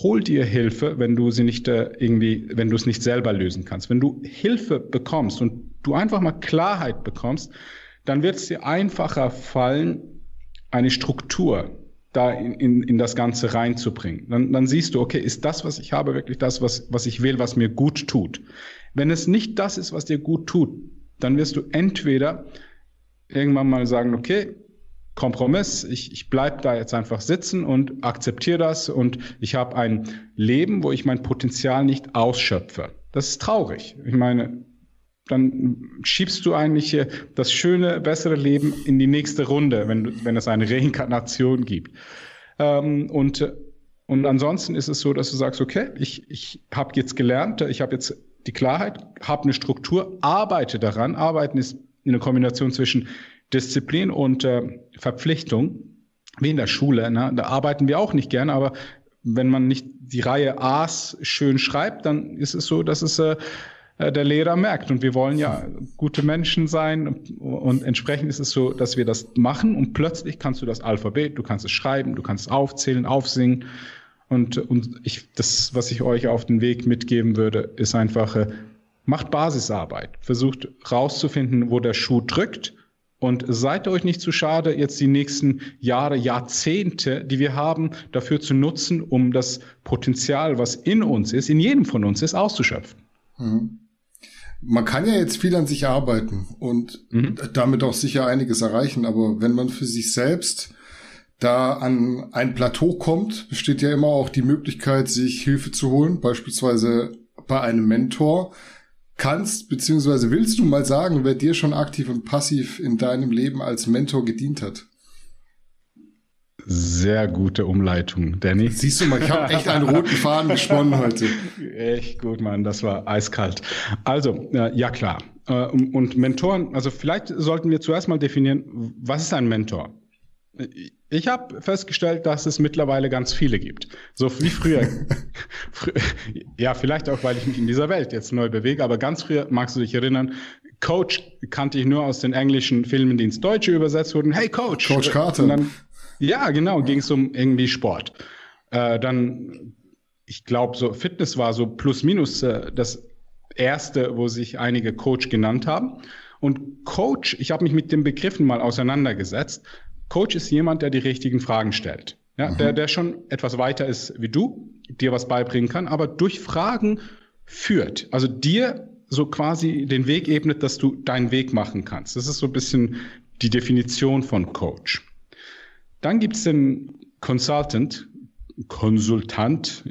Hol dir Hilfe, wenn du sie nicht äh, irgendwie, wenn du es nicht selber lösen kannst. Wenn du Hilfe bekommst und du einfach mal Klarheit bekommst, dann wird es dir einfacher fallen, eine Struktur da in, in, in das Ganze reinzubringen. Dann, dann siehst du, okay, ist das, was ich habe, wirklich das, was, was ich will, was mir gut tut? Wenn es nicht das ist, was dir gut tut, dann wirst du entweder irgendwann mal sagen, okay, Kompromiss, ich, ich bleibe da jetzt einfach sitzen und akzeptiere das und ich habe ein Leben, wo ich mein Potenzial nicht ausschöpfe. Das ist traurig. Ich meine, dann schiebst du eigentlich das schöne, bessere Leben in die nächste Runde, wenn, wenn es eine Reinkarnation gibt. Ähm, und, und ansonsten ist es so, dass du sagst, okay, ich, ich habe jetzt gelernt, ich habe jetzt die Klarheit, habe eine Struktur, arbeite daran. Arbeiten ist eine Kombination zwischen Disziplin und äh, Verpflichtung, wie in der Schule. Ne? Da arbeiten wir auch nicht gern, aber wenn man nicht die Reihe A's schön schreibt, dann ist es so, dass es äh, der Lehrer merkt. Und wir wollen ja gute Menschen sein. Und entsprechend ist es so, dass wir das machen und plötzlich kannst du das Alphabet, du kannst es schreiben, du kannst es aufzählen, aufsingen. Und, und ich, das, was ich euch auf den Weg mitgeben würde, ist einfach, äh, macht Basisarbeit. Versucht rauszufinden, wo der Schuh drückt. Und seid euch nicht zu schade, jetzt die nächsten Jahre, Jahrzehnte, die wir haben, dafür zu nutzen, um das Potenzial, was in uns ist, in jedem von uns ist, auszuschöpfen. Mhm man kann ja jetzt viel an sich arbeiten und mhm. damit auch sicher einiges erreichen, aber wenn man für sich selbst da an ein Plateau kommt, besteht ja immer auch die Möglichkeit, sich Hilfe zu holen, beispielsweise bei einem Mentor. Kannst beziehungsweise willst du mal sagen, wer dir schon aktiv und passiv in deinem Leben als Mentor gedient hat? Sehr gute Umleitung, Danny. Siehst du mal, ich habe echt einen roten Faden gesponnen heute. Echt gut, Mann, das war eiskalt. Also, äh, ja klar. Äh, und Mentoren, also vielleicht sollten wir zuerst mal definieren, was ist ein Mentor? Ich habe festgestellt, dass es mittlerweile ganz viele gibt. So wie früher. ja, vielleicht auch, weil ich mich in dieser Welt jetzt neu bewege, aber ganz früher magst du dich erinnern, Coach kannte ich nur aus den englischen Filmen, die ins Deutsche übersetzt wurden. Hey Coach. Coach Carter. Und dann ja, genau, ging es um irgendwie Sport. Äh, dann, ich glaube, so Fitness war so plus minus äh, das erste, wo sich einige Coach genannt haben. Und Coach, ich habe mich mit den Begriffen mal auseinandergesetzt. Coach ist jemand, der die richtigen Fragen stellt. Ja, mhm. der, der schon etwas weiter ist wie du, dir was beibringen kann, aber durch Fragen führt. Also dir so quasi den Weg ebnet, dass du deinen Weg machen kannst. Das ist so ein bisschen die Definition von Coach. Dann gibt es den Consultant, Konsultant.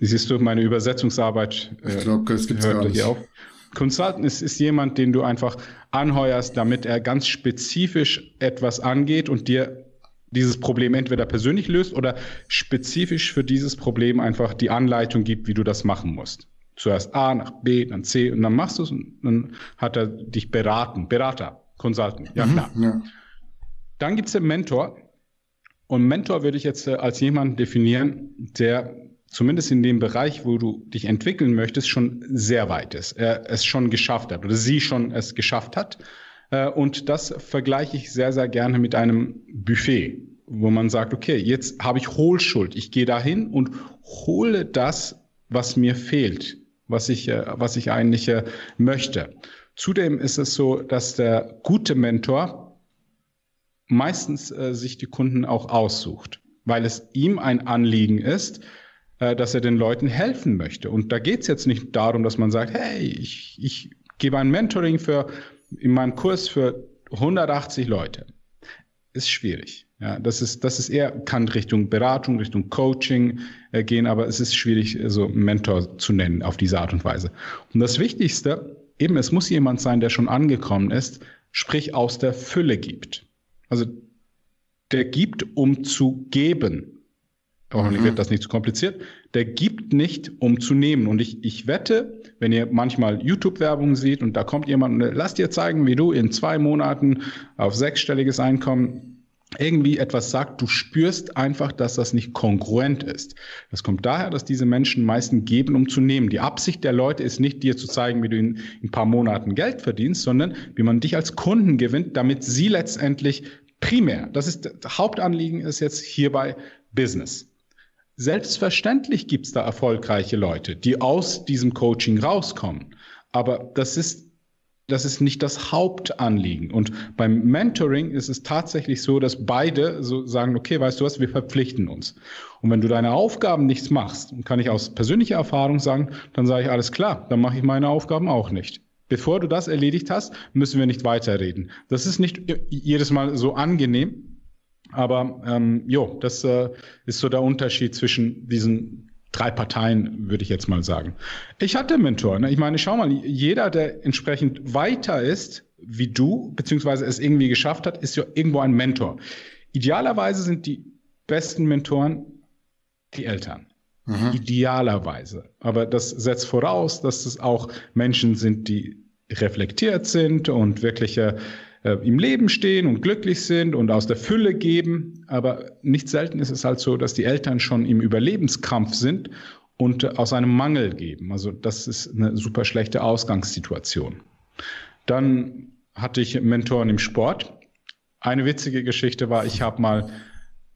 Siehst du, meine Übersetzungsarbeit ich glaub, das gibt's hört hier auf. Consultant ist, ist jemand, den du einfach anheuerst, damit er ganz spezifisch etwas angeht und dir dieses Problem entweder persönlich löst oder spezifisch für dieses Problem einfach die Anleitung gibt, wie du das machen musst. Zuerst A, nach B, dann C und dann machst du es und dann hat er dich beraten. Berater, Consultant, ja mhm, klar. Ja. Dann gibt es den Mentor, und Mentor würde ich jetzt äh, als jemand definieren, der zumindest in dem Bereich, wo du dich entwickeln möchtest, schon sehr weit ist. Er es schon geschafft hat oder sie schon es geschafft hat. Äh, und das vergleiche ich sehr, sehr gerne mit einem Buffet, wo man sagt, okay, jetzt habe ich Hohlschuld. Ich gehe dahin und hole das, was mir fehlt, was ich, äh, was ich eigentlich möchte. Zudem ist es so, dass der gute Mentor meistens äh, sich die Kunden auch aussucht, weil es ihm ein Anliegen ist, äh, dass er den Leuten helfen möchte. Und da geht es jetzt nicht darum, dass man sagt, hey, ich, ich gebe ein Mentoring für in meinem Kurs für 180 Leute. Ist schwierig. Ja, das ist, das ist eher, kann Richtung Beratung, Richtung Coaching äh, gehen, aber es ist schwierig, so Mentor zu nennen auf diese Art und Weise. Und das Wichtigste, eben, es muss jemand sein, der schon angekommen ist, sprich aus der Fülle gibt. Also der gibt, um zu geben. Hoffentlich mhm. wird das nicht zu kompliziert. Der gibt nicht, um zu nehmen. Und ich, ich wette, wenn ihr manchmal YouTube-Werbung seht und da kommt jemand und lasst dir zeigen, wie du in zwei Monaten auf sechsstelliges Einkommen irgendwie etwas sagt, du spürst einfach, dass das nicht kongruent ist. Das kommt daher, dass diese Menschen meistens geben, um zu nehmen. Die Absicht der Leute ist nicht, dir zu zeigen, wie du in, in ein paar Monaten Geld verdienst, sondern wie man dich als Kunden gewinnt, damit sie letztendlich primär, das ist das Hauptanliegen ist jetzt hierbei Business. Selbstverständlich gibt es da erfolgreiche Leute, die aus diesem Coaching rauskommen. Aber das ist das ist nicht das Hauptanliegen. Und beim Mentoring ist es tatsächlich so, dass beide so sagen, okay, weißt du was, wir verpflichten uns. Und wenn du deine Aufgaben nichts machst, kann ich aus persönlicher Erfahrung sagen, dann sage ich, alles klar, dann mache ich meine Aufgaben auch nicht. Bevor du das erledigt hast, müssen wir nicht weiterreden. Das ist nicht jedes Mal so angenehm, aber ähm, jo, das äh, ist so der Unterschied zwischen diesen drei Parteien, würde ich jetzt mal sagen. Ich hatte Mentor. Ne? Ich meine, schau mal, jeder, der entsprechend weiter ist wie du, beziehungsweise es irgendwie geschafft hat, ist ja irgendwo ein Mentor. Idealerweise sind die besten Mentoren die Eltern. Mhm. Idealerweise. Aber das setzt voraus, dass es auch Menschen sind, die reflektiert sind und wirkliche äh, im Leben stehen und glücklich sind und aus der Fülle geben. Aber nicht selten ist es halt so, dass die Eltern schon im Überlebenskampf sind und äh, aus einem Mangel geben. Also das ist eine super schlechte Ausgangssituation. Dann hatte ich Mentoren im Sport. Eine witzige Geschichte war, ich habe mal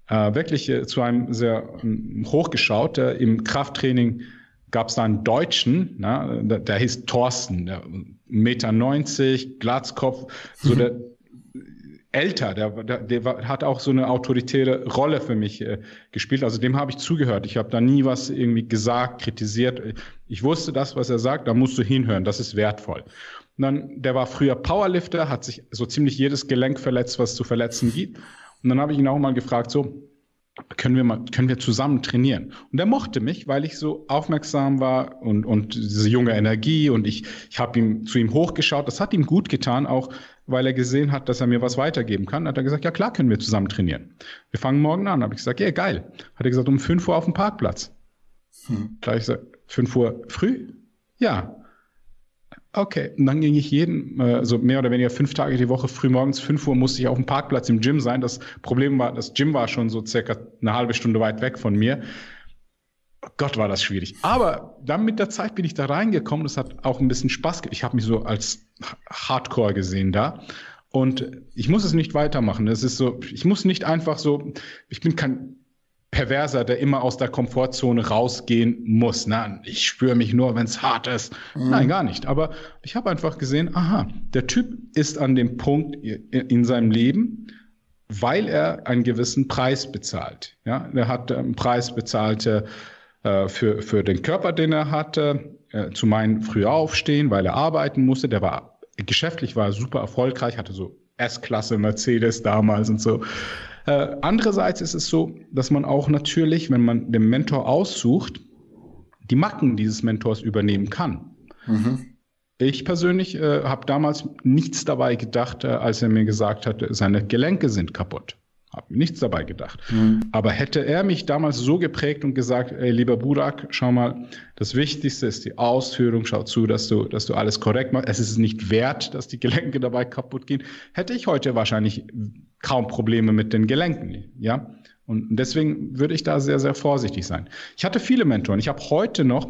äh, wirklich äh, zu einem sehr äh, hochgeschaut, äh, im Krafttraining gab es da einen Deutschen, na, der, der hieß Thorsten, der Meter 90, Glatzkopf, so der älter, der, der, der hat auch so eine autoritäre Rolle für mich äh, gespielt. Also dem habe ich zugehört. Ich habe da nie was irgendwie gesagt, kritisiert. Ich wusste das, was er sagt, da musst du hinhören, das ist wertvoll. Und dann, der war früher Powerlifter, hat sich so ziemlich jedes Gelenk verletzt, was zu verletzen gibt. Und dann habe ich ihn auch mal gefragt, so, können wir mal, können wir zusammen trainieren? Und er mochte mich, weil ich so aufmerksam war und, und diese junge Energie und ich, ich habe ihm zu ihm hochgeschaut. Das hat ihm gut getan, auch weil er gesehen hat, dass er mir was weitergeben kann. Hat er gesagt, ja klar, können wir zusammen trainieren. Wir fangen morgen an. Habe ich gesagt, ja geil. Hat er gesagt, um fünf Uhr auf dem Parkplatz. Hm. Da habe ich gesagt, fünf Uhr früh? Ja. Okay, und dann ging ich jeden, äh, so mehr oder weniger fünf Tage die Woche, früh morgens fünf Uhr musste ich auf dem Parkplatz im Gym sein. Das Problem war, das Gym war schon so circa eine halbe Stunde weit weg von mir. Gott, war das schwierig. Aber dann mit der Zeit bin ich da reingekommen. Das hat auch ein bisschen Spaß. Ich habe mich so als Hardcore gesehen da. Und ich muss es nicht weitermachen. Es ist so, ich muss nicht einfach so, ich bin kein Perverser, der immer aus der Komfortzone rausgehen muss. Na, ich spüre mich nur, wenn es hart ist. Mhm. Nein, gar nicht. Aber ich habe einfach gesehen, aha, der Typ ist an dem Punkt in seinem Leben, weil er einen gewissen Preis bezahlt. Ja, er hat einen Preis bezahlt äh, für, für den Körper, den er hatte, äh, zu meinen früher aufstehen, weil er arbeiten musste. Der war geschäftlich war super erfolgreich, hatte so S-Klasse Mercedes damals und so. Äh, andererseits ist es so, dass man auch natürlich, wenn man den Mentor aussucht, die Macken dieses Mentors übernehmen kann. Mhm. Ich persönlich äh, habe damals nichts dabei gedacht, äh, als er mir gesagt hat, seine Gelenke sind kaputt. Habe nichts dabei gedacht. Mhm. Aber hätte er mich damals so geprägt und gesagt, ey, lieber Burak, schau mal, das Wichtigste ist die Ausführung, schau zu, dass du, dass du alles korrekt machst. Es ist nicht wert, dass die Gelenke dabei kaputt gehen. Hätte ich heute wahrscheinlich kaum Probleme mit den Gelenken, ja. Und deswegen würde ich da sehr, sehr vorsichtig sein. Ich hatte viele Mentoren. Ich habe heute noch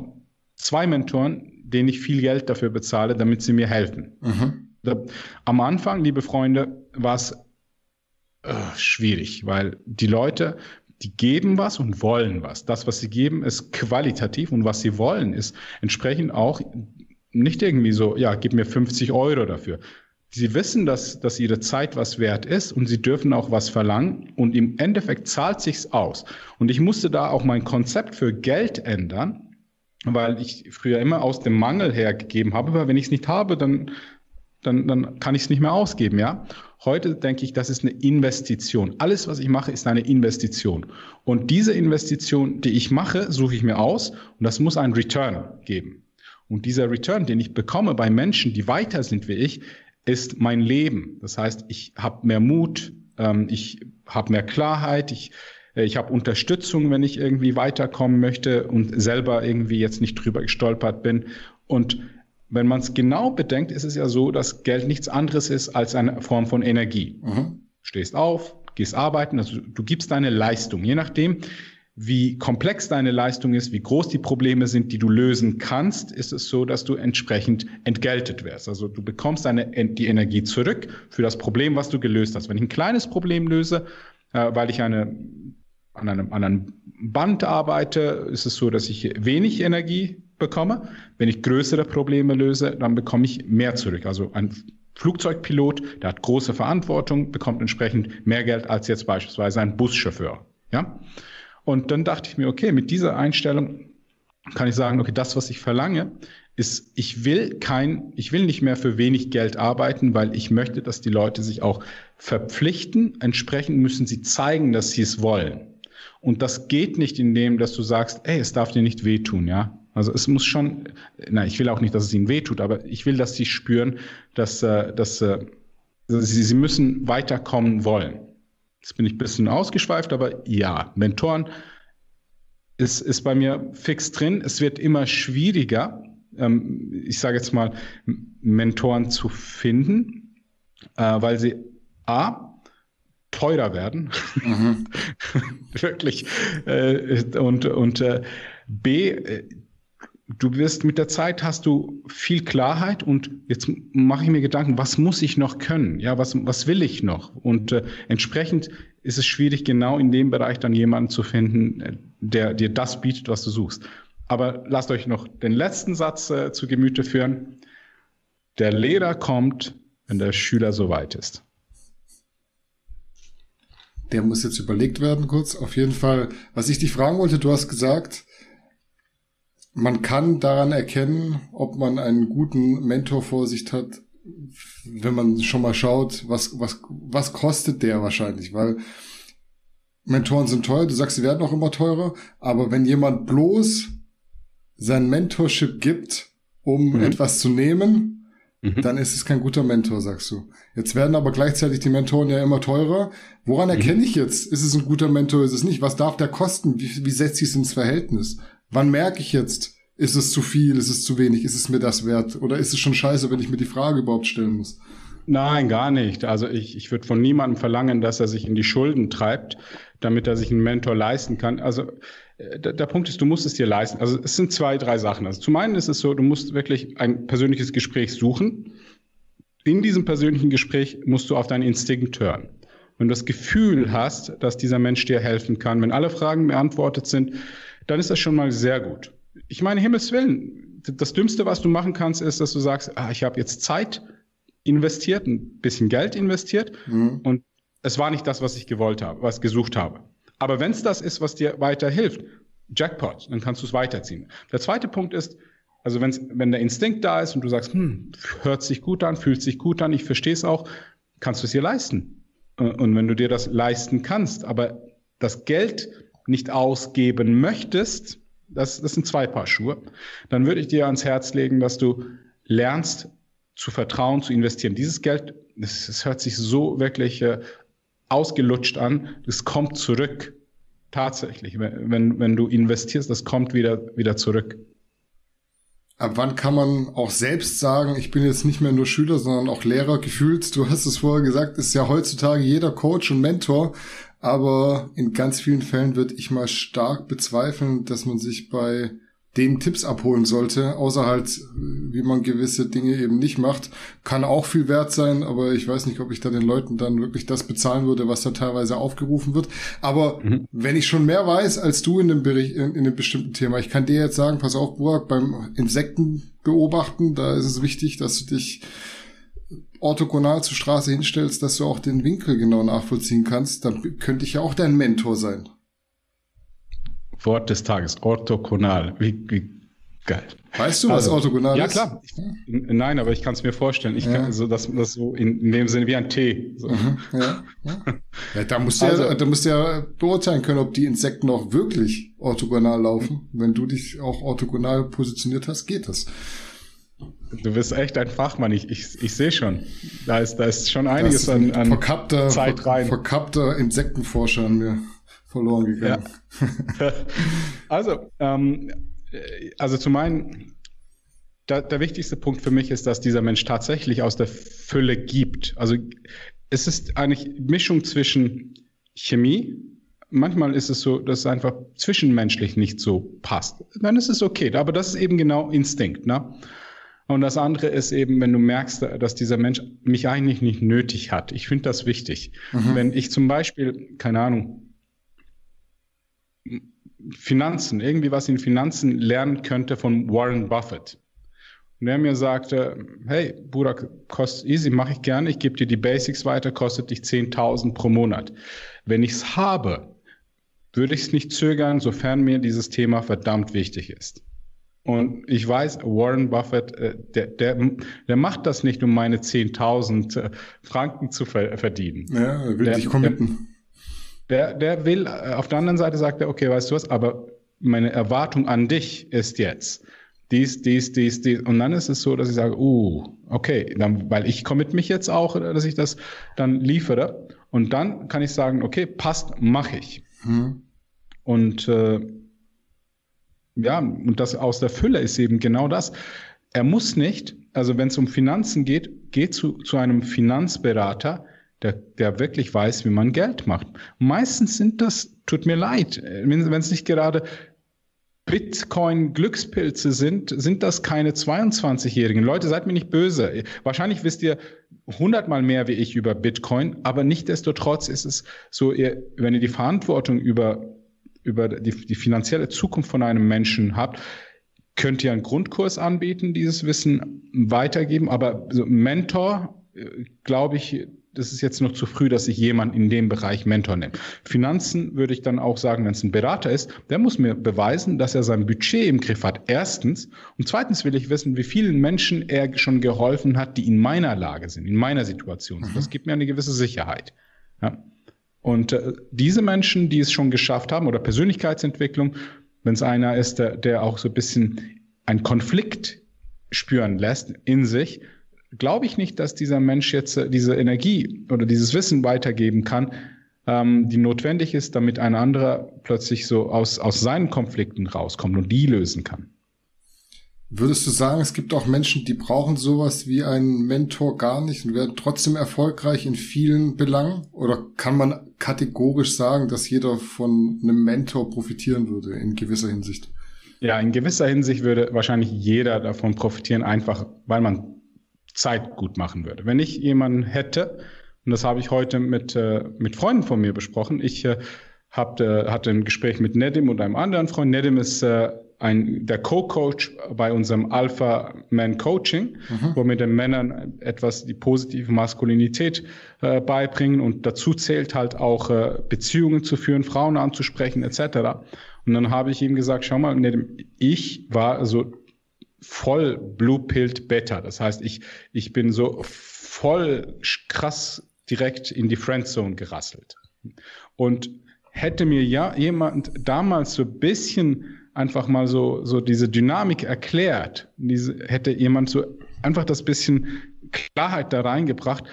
zwei Mentoren, denen ich viel Geld dafür bezahle, damit sie mir helfen. Mhm. Am Anfang, liebe Freunde, war es äh, schwierig, weil die Leute, die geben was und wollen was. Das, was sie geben, ist qualitativ und was sie wollen, ist entsprechend auch nicht irgendwie so, ja, gib mir 50 Euro dafür. Sie wissen, dass, dass ihre Zeit was wert ist und sie dürfen auch was verlangen und im Endeffekt zahlt sich's aus. Und ich musste da auch mein Konzept für Geld ändern, weil ich früher immer aus dem Mangel hergegeben habe, weil wenn ich es nicht habe, dann, dann, dann kann ich es nicht mehr ausgeben, ja. Heute denke ich, das ist eine Investition. Alles, was ich mache, ist eine Investition. Und diese Investition, die ich mache, suche ich mir aus und das muss einen Return geben. Und dieser Return, den ich bekomme bei Menschen, die weiter sind wie ich, ist mein Leben. Das heißt, ich habe mehr Mut, ähm, ich habe mehr Klarheit, ich, äh, ich habe Unterstützung, wenn ich irgendwie weiterkommen möchte und selber irgendwie jetzt nicht drüber gestolpert bin. Und wenn man es genau bedenkt, ist es ja so, dass Geld nichts anderes ist als eine Form von Energie. Mhm. Stehst auf, gehst arbeiten, also du gibst deine Leistung, je nachdem, wie komplex deine Leistung ist, wie groß die Probleme sind, die du lösen kannst, ist es so, dass du entsprechend entgeltet wirst. Also du bekommst deine, die Energie zurück für das Problem, was du gelöst hast. Wenn ich ein kleines Problem löse, äh, weil ich eine, an einem, an einem Band arbeite, ist es so, dass ich wenig Energie bekomme. Wenn ich größere Probleme löse, dann bekomme ich mehr zurück. Also ein Flugzeugpilot, der hat große Verantwortung, bekommt entsprechend mehr Geld als jetzt beispielsweise ein Buschauffeur. Ja? Und dann dachte ich mir, okay, mit dieser Einstellung kann ich sagen, okay, das, was ich verlange, ist, ich will kein, ich will nicht mehr für wenig Geld arbeiten, weil ich möchte, dass die Leute sich auch verpflichten. Entsprechend müssen sie zeigen, dass sie es wollen. Und das geht nicht, indem, dass du sagst, ey, es darf dir nicht wehtun, ja. Also es muss schon, na, ich will auch nicht, dass es ihnen wehtut, aber ich will, dass sie spüren, dass, äh, dass äh, sie, sie müssen weiterkommen wollen. Jetzt bin ich ein bisschen ausgeschweift, aber ja, Mentoren ist, ist bei mir fix drin. Es wird immer schwieriger, ähm, ich sage jetzt mal, Mentoren zu finden, äh, weil sie A, teurer werden. Mhm. Wirklich. Äh, und und äh, B, äh, du wirst mit der Zeit hast du viel Klarheit und jetzt mache ich mir Gedanken, was muss ich noch können? Ja, was, was will ich noch? Und äh, entsprechend ist es schwierig, genau in dem Bereich dann jemanden zu finden, äh, der dir das bietet, was du suchst. Aber lasst euch noch den letzten Satz äh, zu Gemüte führen. Der Lehrer kommt, wenn der Schüler soweit ist. Der muss jetzt überlegt werden kurz. Auf jeden Fall, was ich dich fragen wollte, du hast gesagt, man kann daran erkennen, ob man einen guten Mentor vor sich hat, wenn man schon mal schaut, was, was, was kostet der wahrscheinlich, weil Mentoren sind teuer, du sagst, sie werden auch immer teurer, aber wenn jemand bloß sein Mentorship gibt, um mhm. etwas zu nehmen, mhm. dann ist es kein guter Mentor, sagst du. Jetzt werden aber gleichzeitig die Mentoren ja immer teurer. Woran mhm. erkenne ich jetzt? Ist es ein guter Mentor, ist es nicht? Was darf der kosten? Wie, wie setzt sich es ins Verhältnis? Wann merke ich jetzt, ist es zu viel, ist es zu wenig, ist es mir das wert? Oder ist es schon scheiße, wenn ich mir die Frage überhaupt stellen muss? Nein, gar nicht. Also ich, ich würde von niemandem verlangen, dass er sich in die Schulden treibt, damit er sich einen Mentor leisten kann. Also äh, der, der Punkt ist, du musst es dir leisten. Also es sind zwei, drei Sachen. Also zum einen ist es so, du musst wirklich ein persönliches Gespräch suchen. In diesem persönlichen Gespräch musst du auf deinen Instinkt hören. Wenn du das Gefühl hast, dass dieser Mensch dir helfen kann, wenn alle Fragen beantwortet sind, dann ist das schon mal sehr gut. Ich meine, Himmels Willen, das Dümmste, was du machen kannst, ist, dass du sagst, ah, ich habe jetzt Zeit investiert, ein bisschen Geld investiert mhm. und es war nicht das, was ich gewollt habe, was gesucht habe. Aber wenn es das ist, was dir weiterhilft, Jackpot, dann kannst du es weiterziehen. Der zweite Punkt ist, also wenn's, wenn der Instinkt da ist und du sagst, hm, hört sich gut an, fühlt sich gut an, ich verstehe es auch, kannst du es dir leisten. Und wenn du dir das leisten kannst, aber das Geld nicht ausgeben möchtest, das, das sind zwei Paar Schuhe, dann würde ich dir ans Herz legen, dass du lernst zu vertrauen, zu investieren. Dieses Geld, das hört sich so wirklich äh, ausgelutscht an, das kommt zurück. Tatsächlich, wenn, wenn du investierst, das kommt wieder, wieder zurück. Ab wann kann man auch selbst sagen, ich bin jetzt nicht mehr nur Schüler, sondern auch Lehrer gefühlt? Du hast es vorher gesagt, ist ja heutzutage jeder Coach und Mentor aber in ganz vielen Fällen würde ich mal stark bezweifeln, dass man sich bei den Tipps abholen sollte, außer halt, wie man gewisse Dinge eben nicht macht. Kann auch viel wert sein, aber ich weiß nicht, ob ich da den Leuten dann wirklich das bezahlen würde, was da teilweise aufgerufen wird. Aber mhm. wenn ich schon mehr weiß als du in dem Bericht, in, in einem bestimmten Thema, ich kann dir jetzt sagen, pass auf, Burak, beim Insekten beobachten, da ist es wichtig, dass du dich orthogonal zur Straße hinstellst, dass du auch den Winkel genau nachvollziehen kannst, dann könnte ich ja auch dein Mentor sein. Wort des Tages, orthogonal. Wie, wie geil. Weißt du, was also, orthogonal ja, ist? Ja, klar. Ich, nein, aber ich kann es mir vorstellen. Ich ja. kann so, dass das so in, in, dem Sinne wie ein T. So. Mhm, ja, ja. ja, da musst du also, ja, da musst du ja beurteilen können, ob die Insekten auch wirklich orthogonal laufen. Wenn du dich auch orthogonal positioniert hast, geht das. Du bist echt ein Fachmann, ich, ich, ich sehe schon. Da ist, da ist schon einiges an, an verkappter, Zeit rein. Verkappter Insektenforscher an mir verloren gegangen. Ja. also, ähm, also zu meinen, da, der wichtigste Punkt für mich ist, dass dieser Mensch tatsächlich aus der Fülle gibt. Also es ist eigentlich Mischung zwischen Chemie. Manchmal ist es so, dass es einfach zwischenmenschlich nicht so passt. Dann ist es okay, aber das ist eben genau Instinkt. Ne? Und das andere ist eben, wenn du merkst, dass dieser Mensch mich eigentlich nicht nötig hat. Ich finde das wichtig. Mhm. Wenn ich zum Beispiel, keine Ahnung, Finanzen, irgendwie was in Finanzen lernen könnte von Warren Buffett. Und er mir sagte, hey, Bruder, kostet easy, mache ich gerne, ich gebe dir die Basics weiter, kostet dich 10.000 pro Monat. Wenn ich es habe, würde ich es nicht zögern, sofern mir dieses Thema verdammt wichtig ist. Und ich weiß, Warren Buffett, äh, der, der, der macht das nicht, um meine 10.000 äh, Franken zu verdienen. Ja, er will der, sich committen. Der, der will, äh, auf der anderen Seite sagt er, okay, weißt du was, aber meine Erwartung an dich ist jetzt dies, dies, dies, dies. Und dann ist es so, dass ich sage, uh, okay, dann, weil ich commit mich jetzt auch, dass ich das dann liefere. Und dann kann ich sagen, okay, passt, mache ich. Hm. Und äh, ja, und das aus der Fülle ist eben genau das. Er muss nicht, also wenn es um Finanzen geht, geht zu, zu einem Finanzberater, der, der wirklich weiß, wie man Geld macht. Meistens sind das, tut mir leid, wenn es nicht gerade Bitcoin-Glückspilze sind, sind das keine 22-Jährigen. Leute, seid mir nicht böse. Wahrscheinlich wisst ihr hundertmal mehr wie ich über Bitcoin, aber nichtdestotrotz ist es so, ihr, wenn ihr die Verantwortung über, über die, die finanzielle Zukunft von einem Menschen habt, könnt ihr einen Grundkurs anbieten, dieses Wissen weitergeben, aber so Mentor, äh, glaube ich, das ist jetzt noch zu früh, dass ich jemanden in dem Bereich Mentor nehme. Finanzen würde ich dann auch sagen, wenn es ein Berater ist, der muss mir beweisen, dass er sein Budget im Griff hat. Erstens. Und zweitens will ich wissen, wie vielen Menschen er schon geholfen hat, die in meiner Lage sind, in meiner Situation sind. Mhm. Das gibt mir eine gewisse Sicherheit. Ja. Und äh, diese Menschen, die es schon geschafft haben, oder Persönlichkeitsentwicklung, wenn es einer ist, der, der auch so ein bisschen einen Konflikt spüren lässt in sich, glaube ich nicht, dass dieser Mensch jetzt äh, diese Energie oder dieses Wissen weitergeben kann, ähm, die notwendig ist, damit ein anderer plötzlich so aus, aus seinen Konflikten rauskommt und die lösen kann. Würdest du sagen, es gibt auch Menschen, die brauchen sowas wie einen Mentor gar nicht und werden trotzdem erfolgreich in vielen Belangen? Oder kann man kategorisch sagen, dass jeder von einem Mentor profitieren würde in gewisser Hinsicht? Ja, in gewisser Hinsicht würde wahrscheinlich jeder davon profitieren, einfach weil man Zeit gut machen würde. Wenn ich jemanden hätte, und das habe ich heute mit, äh, mit Freunden von mir besprochen, ich äh, hab, äh, hatte ein Gespräch mit Nedim und einem anderen Freund. Nedim ist äh, ein, der Co-Coach bei unserem Alpha Man Coaching, mhm. wo wir den Männern etwas die positive Maskulinität äh, beibringen und dazu zählt halt auch äh, Beziehungen zu führen, Frauen anzusprechen etc. Und dann habe ich ihm gesagt, schau mal, ich war so voll Blue-Pilled Beta. Das heißt, ich, ich bin so voll krass direkt in die Friendzone gerasselt. Und hätte mir ja jemand damals so ein bisschen einfach mal so, so diese Dynamik erklärt, diese, hätte jemand so einfach das bisschen Klarheit da reingebracht,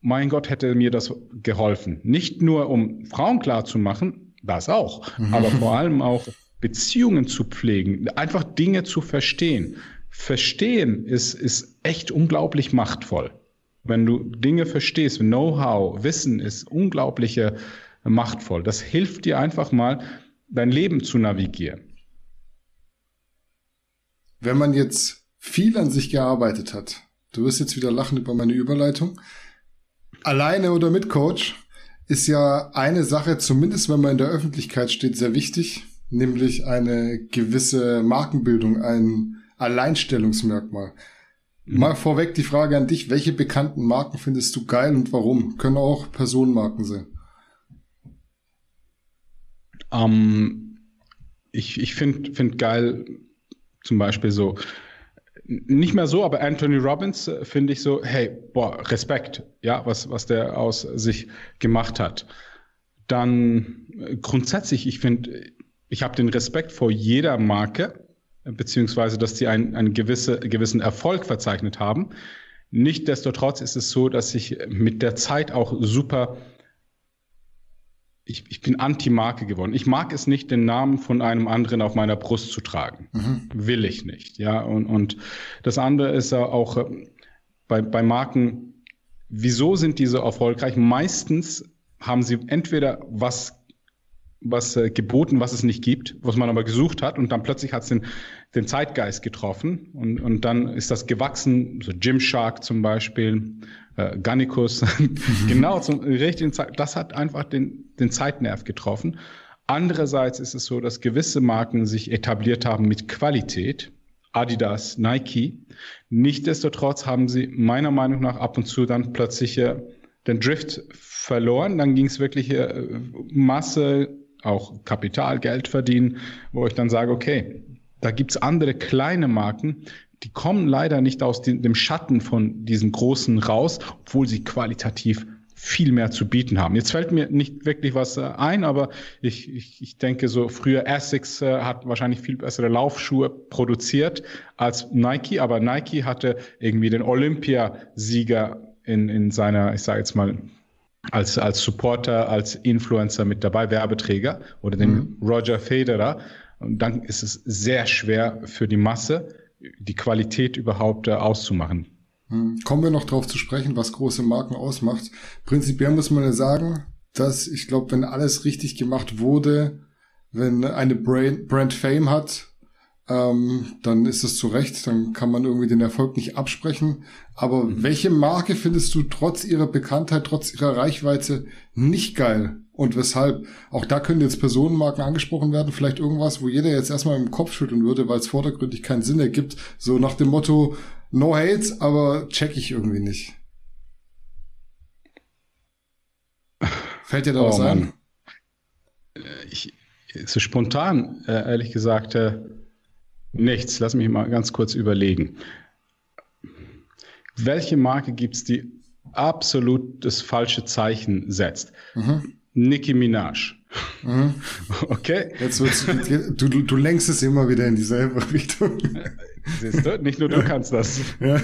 mein Gott, hätte mir das geholfen. Nicht nur, um Frauen klar zu machen, das auch, mhm. aber vor allem auch Beziehungen zu pflegen, einfach Dinge zu verstehen. Verstehen ist, ist echt unglaublich machtvoll. Wenn du Dinge verstehst, Know-how, Wissen ist unglaublich machtvoll. Das hilft dir einfach mal, dein Leben zu navigieren. Wenn man jetzt viel an sich gearbeitet hat, du wirst jetzt wieder lachen über meine Überleitung, alleine oder mit Coach, ist ja eine Sache, zumindest wenn man in der Öffentlichkeit steht, sehr wichtig, nämlich eine gewisse Markenbildung, ein Alleinstellungsmerkmal. Mhm. Mal vorweg die Frage an dich, welche bekannten Marken findest du geil und warum? Können auch Personenmarken sein. Um, ich ich finde find geil zum Beispiel so, nicht mehr so, aber Anthony Robbins äh, finde ich so, hey, boah, Respekt, ja, was, was der aus sich gemacht hat. Dann äh, grundsätzlich, ich finde, ich habe den Respekt vor jeder Marke, beziehungsweise dass sie einen, einen gewisse, gewissen Erfolg verzeichnet haben. Nichtsdestotrotz ist es so, dass ich mit der Zeit auch super ich, ich bin Anti-Marke geworden. Ich mag es nicht, den Namen von einem anderen auf meiner Brust zu tragen. Mhm. Will ich nicht. Ja, und, und das andere ist auch äh, bei, bei Marken, wieso sind diese erfolgreich? Meistens haben sie entweder was was äh, geboten, was es nicht gibt, was man aber gesucht hat und dann plötzlich hat es den, den Zeitgeist getroffen und, und dann ist das gewachsen, so Gymshark zum Beispiel, äh, Gannicus, genau zum richtigen Zeit, das hat einfach den, den Zeitnerv getroffen. Andererseits ist es so, dass gewisse Marken sich etabliert haben mit Qualität, Adidas, Nike. Nichtsdestotrotz haben sie meiner Meinung nach ab und zu dann plötzlich äh, den Drift verloren. Dann ging es wirklich äh, Masse, auch Kapital, Geld verdienen, wo ich dann sage, okay, da gibt's andere kleine Marken, die kommen leider nicht aus dem Schatten von diesen großen raus, obwohl sie qualitativ viel mehr zu bieten haben. Jetzt fällt mir nicht wirklich was äh, ein, aber ich, ich, ich denke so, früher Essex äh, hat wahrscheinlich viel bessere Laufschuhe produziert als Nike, aber Nike hatte irgendwie den Olympiasieger in, in seiner, ich sage jetzt mal, als, als Supporter, als Influencer mit dabei, Werbeträger oder den mhm. Roger Federer. Und dann ist es sehr schwer für die Masse, die Qualität überhaupt äh, auszumachen. Hm. Kommen wir noch darauf zu sprechen, was große Marken ausmacht. Prinzipiell muss man ja sagen, dass ich glaube, wenn alles richtig gemacht wurde, wenn eine Brand, Brand Fame hat, ähm, dann ist es zu Recht, dann kann man irgendwie den Erfolg nicht absprechen. Aber mhm. welche Marke findest du trotz ihrer Bekanntheit, trotz ihrer Reichweite nicht geil? Und weshalb? Auch da können jetzt Personenmarken angesprochen werden, vielleicht irgendwas, wo jeder jetzt erstmal im Kopf schütteln würde, weil es vordergründig keinen Sinn ergibt. So nach dem Motto, no hate, aber check ich irgendwie nicht. Fällt dir da oh, was ein? Äh, ich, so spontan, äh, ehrlich gesagt, äh, nichts. Lass mich mal ganz kurz überlegen. Welche Marke gibt es, die absolut das falsche Zeichen setzt? Mhm. Nicki Minaj. Mhm. Okay. Jetzt du, du, du lenkst es immer wieder in dieselbe Richtung. Siehst du, nicht nur du kannst das. Ja.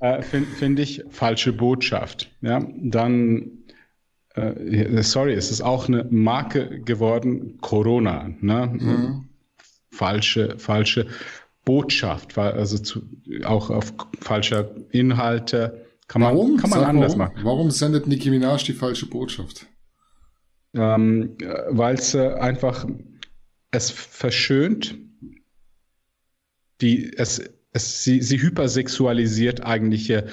Äh, Finde find ich falsche Botschaft. Ja, dann, äh, sorry, es ist auch eine Marke geworden, Corona. Ne? Mhm. Falsche, falsche Botschaft, also zu, auch auf falscher Inhalte. Kann man, warum? Kann man Sag, anders warum? machen. Warum sendet Nicki Minaj die falsche Botschaft? Ähm, Weil es äh, einfach es verschönt die, es, es, sie, sie hypersexualisiert eigentlich äh,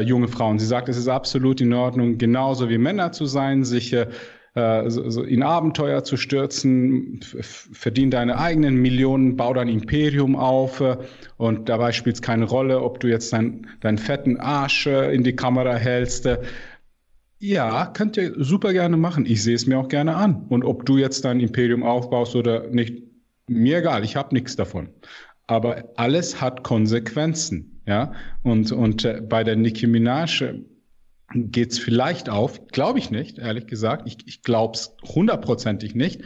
junge Frauen. Sie sagt, es ist absolut in Ordnung, genauso wie Männer zu sein, sich äh, so, so in Abenteuer zu stürzen, verdien deine eigenen Millionen, bau dein Imperium auf äh, und dabei spielt es keine Rolle, ob du jetzt dein, deinen fetten Arsch äh, in die Kamera hältst. Ja, könnt ihr super gerne machen. Ich sehe es mir auch gerne an. Und ob du jetzt dein Imperium aufbaust oder nicht, mir egal, ich habe nichts davon aber alles hat Konsequenzen, ja. Und, und äh, bei der Nicki Minaj äh, geht's vielleicht auf, glaube ich nicht, ehrlich gesagt. Ich, ich glaube es hundertprozentig nicht.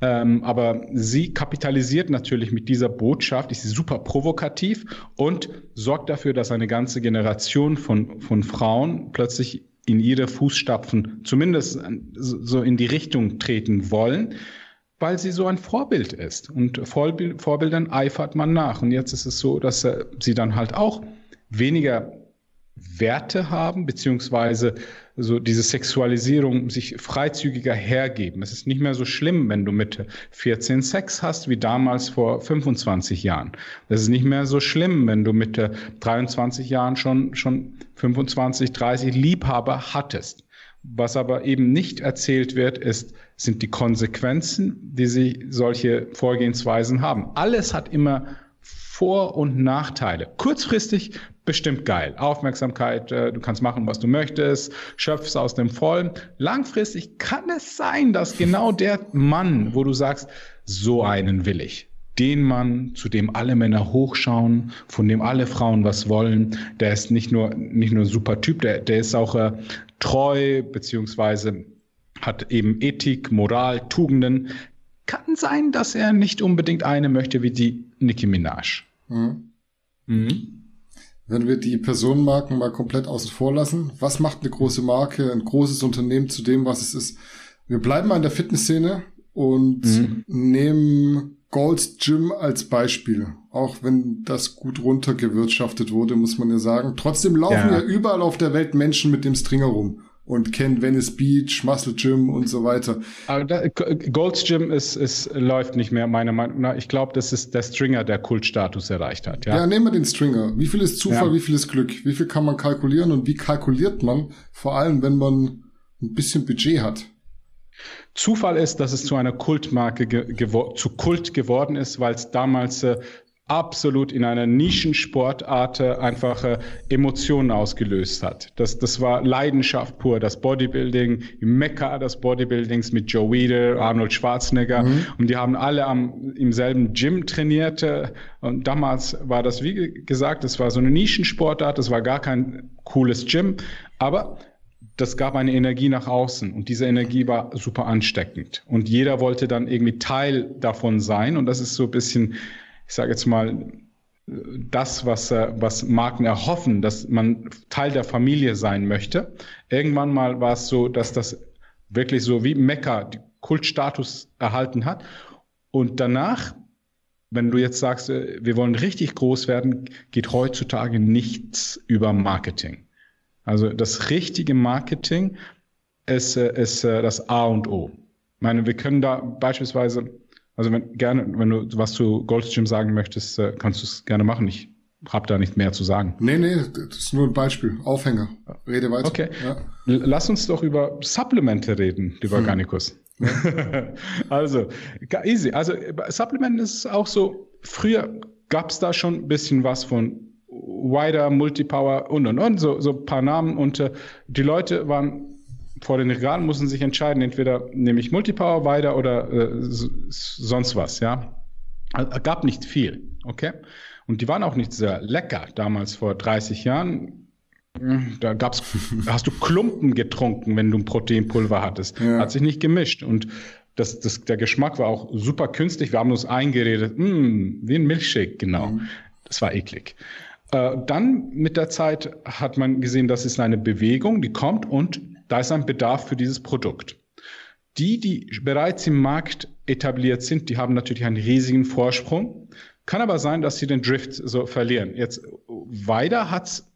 Ähm, aber sie kapitalisiert natürlich mit dieser Botschaft, ist super provokativ und sorgt dafür, dass eine ganze Generation von, von Frauen plötzlich in ihre Fußstapfen zumindest so in die Richtung treten wollen weil sie so ein Vorbild ist. Und Vorbild, Vorbildern eifert man nach. Und jetzt ist es so, dass äh, sie dann halt auch weniger Werte haben, beziehungsweise so diese Sexualisierung sich freizügiger hergeben. Es ist nicht mehr so schlimm, wenn du mit 14 Sex hast, wie damals vor 25 Jahren. Es ist nicht mehr so schlimm, wenn du mit 23 Jahren schon, schon 25, 30 Liebhaber hattest. Was aber eben nicht erzählt wird, ist, sind die Konsequenzen, die sie solche Vorgehensweisen haben. Alles hat immer vor- und Nachteile. Kurzfristig bestimmt geil. Aufmerksamkeit, äh, du kannst machen, was du möchtest, schöpfst aus dem Vollen. Langfristig kann es sein, dass genau der Mann, wo du sagst, so einen will ich. Den Mann, zu dem alle Männer hochschauen, von dem alle Frauen was wollen, der ist nicht nur, nicht nur ein super Typ, der, der ist auch äh, treu, beziehungsweise hat eben Ethik, Moral, Tugenden. Kann sein, dass er nicht unbedingt eine möchte wie die Nicki Minaj. Mhm. Mhm. Wenn wir die Personenmarken mal komplett außen vor lassen, was macht eine große Marke, ein großes Unternehmen zu dem, was es ist? Wir bleiben mal in der Fitnessszene und mhm. nehmen Gold's Gym als Beispiel. Auch wenn das gut runtergewirtschaftet wurde, muss man ja sagen. Trotzdem laufen ja, ja überall auf der Welt Menschen mit dem Stringer rum und kennen Venice Beach, Muscle Gym und so weiter. Aber da, Gold's Gym ist, ist, läuft nicht mehr, meiner Meinung nach. Ich glaube, das ist der Stringer, der Kultstatus erreicht hat. Ja, ja nehmen wir den Stringer. Wie viel ist Zufall, ja. wie viel ist Glück? Wie viel kann man kalkulieren und wie kalkuliert man? Vor allem, wenn man ein bisschen Budget hat. Zufall ist, dass es zu einer Kultmarke zu Kult geworden ist, weil es damals äh, absolut in einer Nischensportart äh, einfach äh, Emotionen ausgelöst hat. Das, das war Leidenschaft pur, das Bodybuilding, Mekka des Bodybuildings mit Joe Weider, Arnold Schwarzenegger mhm. und die haben alle am, im selben Gym trainiert äh, und damals war das, wie gesagt, das war so eine Nischensportart, das war gar kein cooles Gym, aber das gab eine Energie nach außen und diese Energie war super ansteckend und jeder wollte dann irgendwie Teil davon sein und das ist so ein bisschen, ich sage jetzt mal, das, was, äh, was Marken erhoffen, dass man Teil der Familie sein möchte. Irgendwann mal war es so, dass das wirklich so wie Mekka Kultstatus erhalten hat und danach wenn du jetzt sagst, äh, wir wollen richtig groß werden, geht heutzutage nichts über Marketing. Also das richtige Marketing ist, äh, ist das A und O. Ich meine, wir können da beispielsweise, also wenn, gerne, wenn du was zu Goldstream sagen möchtest, äh, kannst du es gerne machen. Ich habe da nicht mehr zu sagen. Nee, nee, das ist nur ein Beispiel. Aufhänger. Rede weiter. Okay. Ja. Lass uns doch über Supplemente reden, lieber hm. Garnicus. Also, easy. Also, Supplement ist auch so, früher gab es da schon ein bisschen was von Wider, Multipower und und und, so, so ein paar Namen. Und äh, die Leute waren vor den Regalen, mussten sich entscheiden, entweder nehme ich Multipower, Wider oder äh, sonst was, ja. Also, gab nicht viel, okay? Und die waren auch nicht sehr lecker damals vor 30 Jahren. Hm, da gab's, hast du Klumpen getrunken, wenn du ein Proteinpulver hattest. Ja. Hat sich nicht gemischt. Und das, das, der Geschmack war auch super künstlich. Wir haben uns eingeredet, hm, wie ein Milchshake, genau. Mhm. Das war eklig. Äh, dann mit der Zeit hat man gesehen, das ist eine Bewegung, die kommt und da ist ein Bedarf für dieses Produkt. Die, die bereits im Markt etabliert sind, die haben natürlich einen riesigen Vorsprung. Kann aber sein, dass sie den Drift so verlieren. Jetzt weiter hat's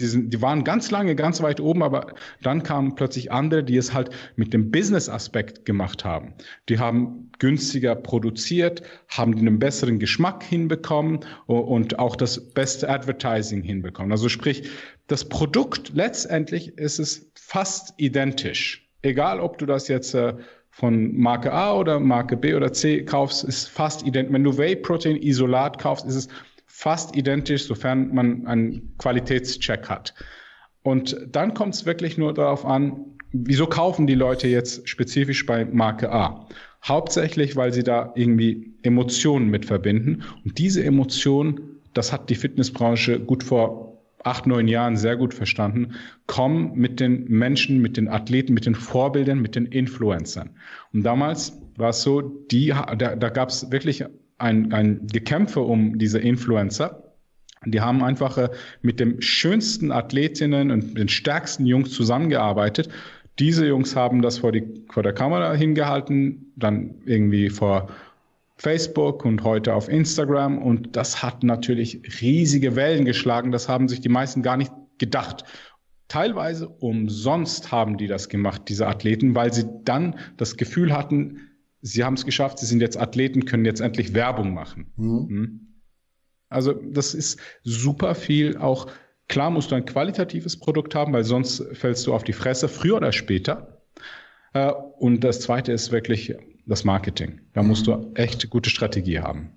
die, sind, die waren ganz lange ganz weit oben, aber dann kamen plötzlich andere, die es halt mit dem Business-Aspekt gemacht haben. Die haben günstiger produziert, haben einen besseren Geschmack hinbekommen und auch das beste Advertising hinbekommen. Also sprich, das Produkt letztendlich ist es fast identisch. Egal, ob du das jetzt äh, von Marke A oder Marke B oder C kaufst, ist fast identisch. Wenn du Whey-Protein-Isolat kaufst, ist es fast identisch, sofern man einen Qualitätscheck hat. Und dann kommt es wirklich nur darauf an, wieso kaufen die Leute jetzt spezifisch bei Marke A? Hauptsächlich, weil sie da irgendwie Emotionen mit verbinden. Und diese Emotionen, das hat die Fitnessbranche gut vor acht, neun Jahren sehr gut verstanden, kommen mit den Menschen, mit den Athleten, mit den Vorbildern, mit den Influencern. Und damals war es so, die, da, da gab es wirklich ein, ein Gekämpfe um diese Influencer. Die haben einfach äh, mit den schönsten Athletinnen und den stärksten Jungs zusammengearbeitet. Diese Jungs haben das vor, die, vor der Kamera hingehalten, dann irgendwie vor Facebook und heute auf Instagram. Und das hat natürlich riesige Wellen geschlagen. Das haben sich die meisten gar nicht gedacht. Teilweise umsonst haben die das gemacht, diese Athleten, weil sie dann das Gefühl hatten, sie haben es geschafft, sie sind jetzt Athleten, können jetzt endlich Werbung machen. Mhm. Hm? Also das ist super viel auch. Klar musst du ein qualitatives Produkt haben, weil sonst fällst du auf die Fresse, früher oder später. Äh, und das Zweite ist wirklich das Marketing. Da musst du mhm. echt gute Strategie haben.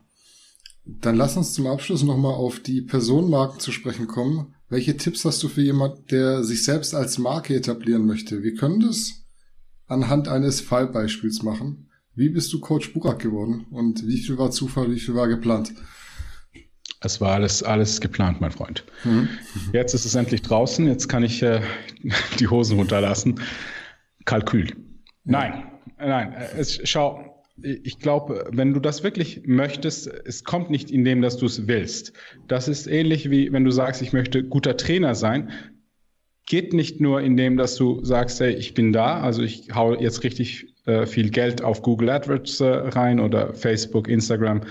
Dann lass uns zum Abschluss nochmal auf die Personenmarken zu sprechen kommen. Welche Tipps hast du für jemanden, der sich selbst als Marke etablieren möchte? Wir können das anhand eines Fallbeispiels machen. Wie bist du Coach Burak geworden und wie viel war Zufall, wie viel war geplant? Es war alles, alles geplant, mein Freund. Mhm. Jetzt ist es endlich draußen, jetzt kann ich äh, die Hosen runterlassen. Kalkül. Nein, nein, es, schau, ich glaube, wenn du das wirklich möchtest, es kommt nicht in dem, dass du es willst. Das ist ähnlich wie wenn du sagst, ich möchte guter Trainer sein. Geht nicht nur in dem, dass du sagst, hey, ich bin da, also ich hau jetzt richtig äh, viel Geld auf Google AdWords äh, rein oder Facebook, Instagram,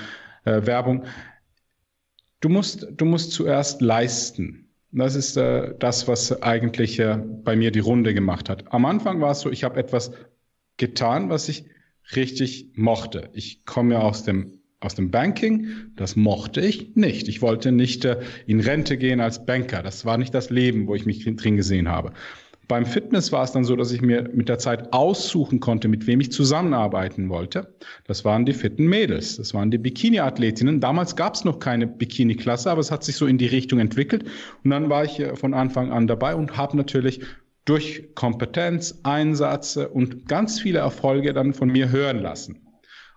äh, Werbung. Du musst, du musst zuerst leisten. Das ist äh, das, was eigentlich äh, bei mir die Runde gemacht hat. Am Anfang war es so, ich habe etwas getan, was ich richtig mochte. Ich komme ja aus dem aus dem Banking, das mochte ich nicht. Ich wollte nicht in Rente gehen als Banker. Das war nicht das Leben, wo ich mich drin gesehen habe. Beim Fitness war es dann so, dass ich mir mit der Zeit aussuchen konnte, mit wem ich zusammenarbeiten wollte. Das waren die fitten Mädels, das waren die Bikini-Athletinnen. Damals gab es noch keine Bikini-Klasse, aber es hat sich so in die Richtung entwickelt. Und dann war ich äh, von Anfang an dabei und habe natürlich durch Kompetenz, Einsatz und ganz viele Erfolge dann von mir hören lassen.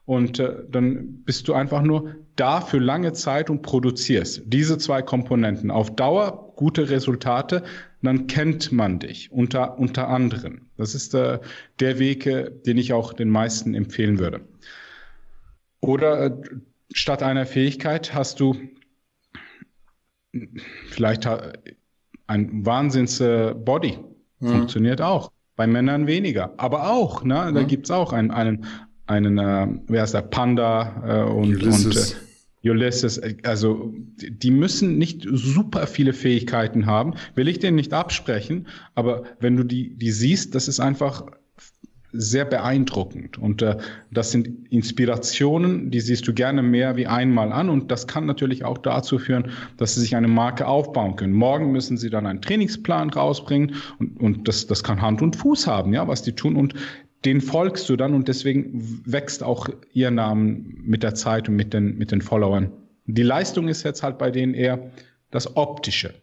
Und äh, dann bist du einfach nur da für lange Zeit und produzierst diese zwei Komponenten. Auf Dauer gute Resultate, dann kennt man dich unter, unter anderem. Das ist äh, der Weg, äh, den ich auch den meisten empfehlen würde. Oder äh, statt einer Fähigkeit hast du vielleicht ein Wahnsinns-Body. Mhm. Funktioniert auch. Bei Männern weniger. Aber auch, ne? Da mhm. gibt's auch einen, einen, einen äh, wer ist der, Panda äh, und, Ulysses. und äh, Ulysses, also die müssen nicht super viele Fähigkeiten haben, will ich denen nicht absprechen, aber wenn du die, die siehst, das ist einfach sehr beeindruckend. Und äh, das sind Inspirationen, die siehst du gerne mehr wie einmal an. Und das kann natürlich auch dazu führen, dass sie sich eine Marke aufbauen können. Morgen müssen sie dann einen Trainingsplan rausbringen und, und das, das kann Hand und Fuß haben, ja, was die tun. Und den folgst du dann und deswegen wächst auch ihr Namen mit der Zeit und mit den, mit den Followern. Die Leistung ist jetzt halt bei denen eher das Optische.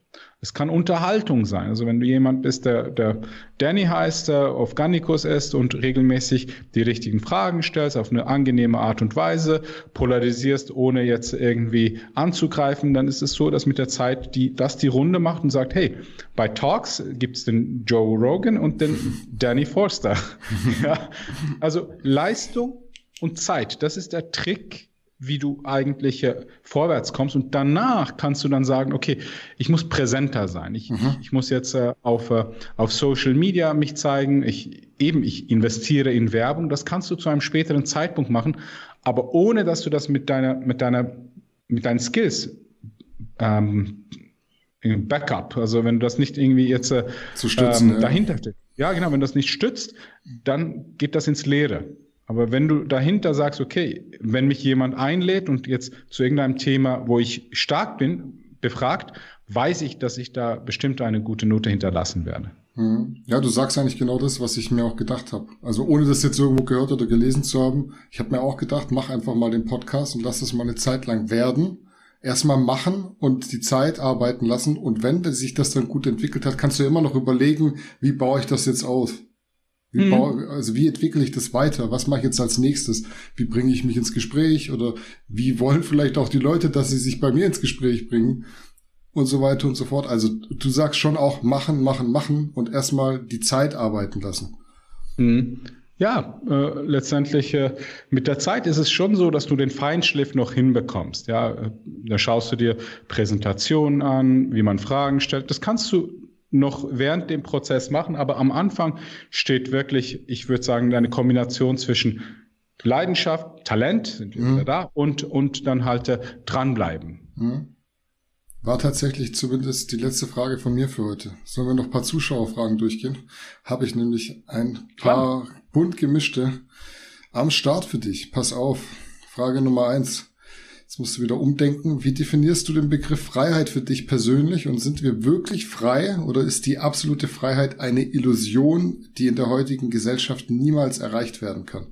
Es kann Unterhaltung sein. Also wenn du jemand bist, der, der Danny heißt, der auf Gannikus ist und regelmäßig die richtigen Fragen stellst, auf eine angenehme Art und Weise, polarisierst, ohne jetzt irgendwie anzugreifen, dann ist es so, dass mit der Zeit die, das die Runde macht und sagt, hey, bei Talks gibt's den Joe Rogan und den Danny Forster. ja, also Leistung und Zeit, das ist der Trick, wie du eigentlich äh, vorwärts kommst. Und danach kannst du dann sagen, okay, ich muss präsenter sein. Ich, mhm. ich, ich, muss jetzt äh, auf, äh, auf Social Media mich zeigen. Ich, eben, ich investiere in Werbung. Das kannst du zu einem späteren Zeitpunkt machen, aber ohne, dass du das mit deiner, mit deiner, mit deinen Skills ähm, Backup, also wenn du das nicht irgendwie jetzt äh, Zu stützen, ähm, dahinter ja. ja, genau, wenn du das nicht stützt, dann geht das ins Leere. Aber wenn du dahinter sagst, okay, wenn mich jemand einlädt und jetzt zu irgendeinem Thema, wo ich stark bin, befragt, weiß ich, dass ich da bestimmt eine gute Note hinterlassen werde. Hm. Ja, du sagst eigentlich genau das, was ich mir auch gedacht habe. Also ohne das jetzt irgendwo gehört oder gelesen zu haben, ich habe mir auch gedacht, mach einfach mal den Podcast und lass es mal eine Zeit lang werden. Erstmal machen und die Zeit arbeiten lassen. Und wenn sich das dann gut entwickelt hat, kannst du immer noch überlegen, wie baue ich das jetzt aus? Wie mhm. baue, also wie entwickle ich das weiter? Was mache ich jetzt als nächstes? Wie bringe ich mich ins Gespräch? Oder wie wollen vielleicht auch die Leute, dass sie sich bei mir ins Gespräch bringen? Und so weiter und so fort. Also du sagst schon auch machen, machen, machen und erstmal die Zeit arbeiten lassen. Mhm. Ja, äh, letztendlich äh, mit der Zeit ist es schon so, dass du den Feinschliff noch hinbekommst. Ja, äh, da schaust du dir Präsentationen an, wie man Fragen stellt. Das kannst du noch während dem Prozess machen, aber am Anfang steht wirklich, ich würde sagen, eine Kombination zwischen Leidenschaft, Talent, sind wir mhm. da, und, und dann halt äh, dranbleiben. Mhm. War tatsächlich zumindest die letzte Frage von mir für heute. Sollen wir noch ein paar Zuschauerfragen durchgehen? Habe ich nämlich ein paar Klar. bunt gemischte am Start für dich. Pass auf. Frage Nummer eins. Jetzt musst du wieder umdenken. Wie definierst du den Begriff Freiheit für dich persönlich? Und sind wir wirklich frei oder ist die absolute Freiheit eine Illusion, die in der heutigen Gesellschaft niemals erreicht werden kann?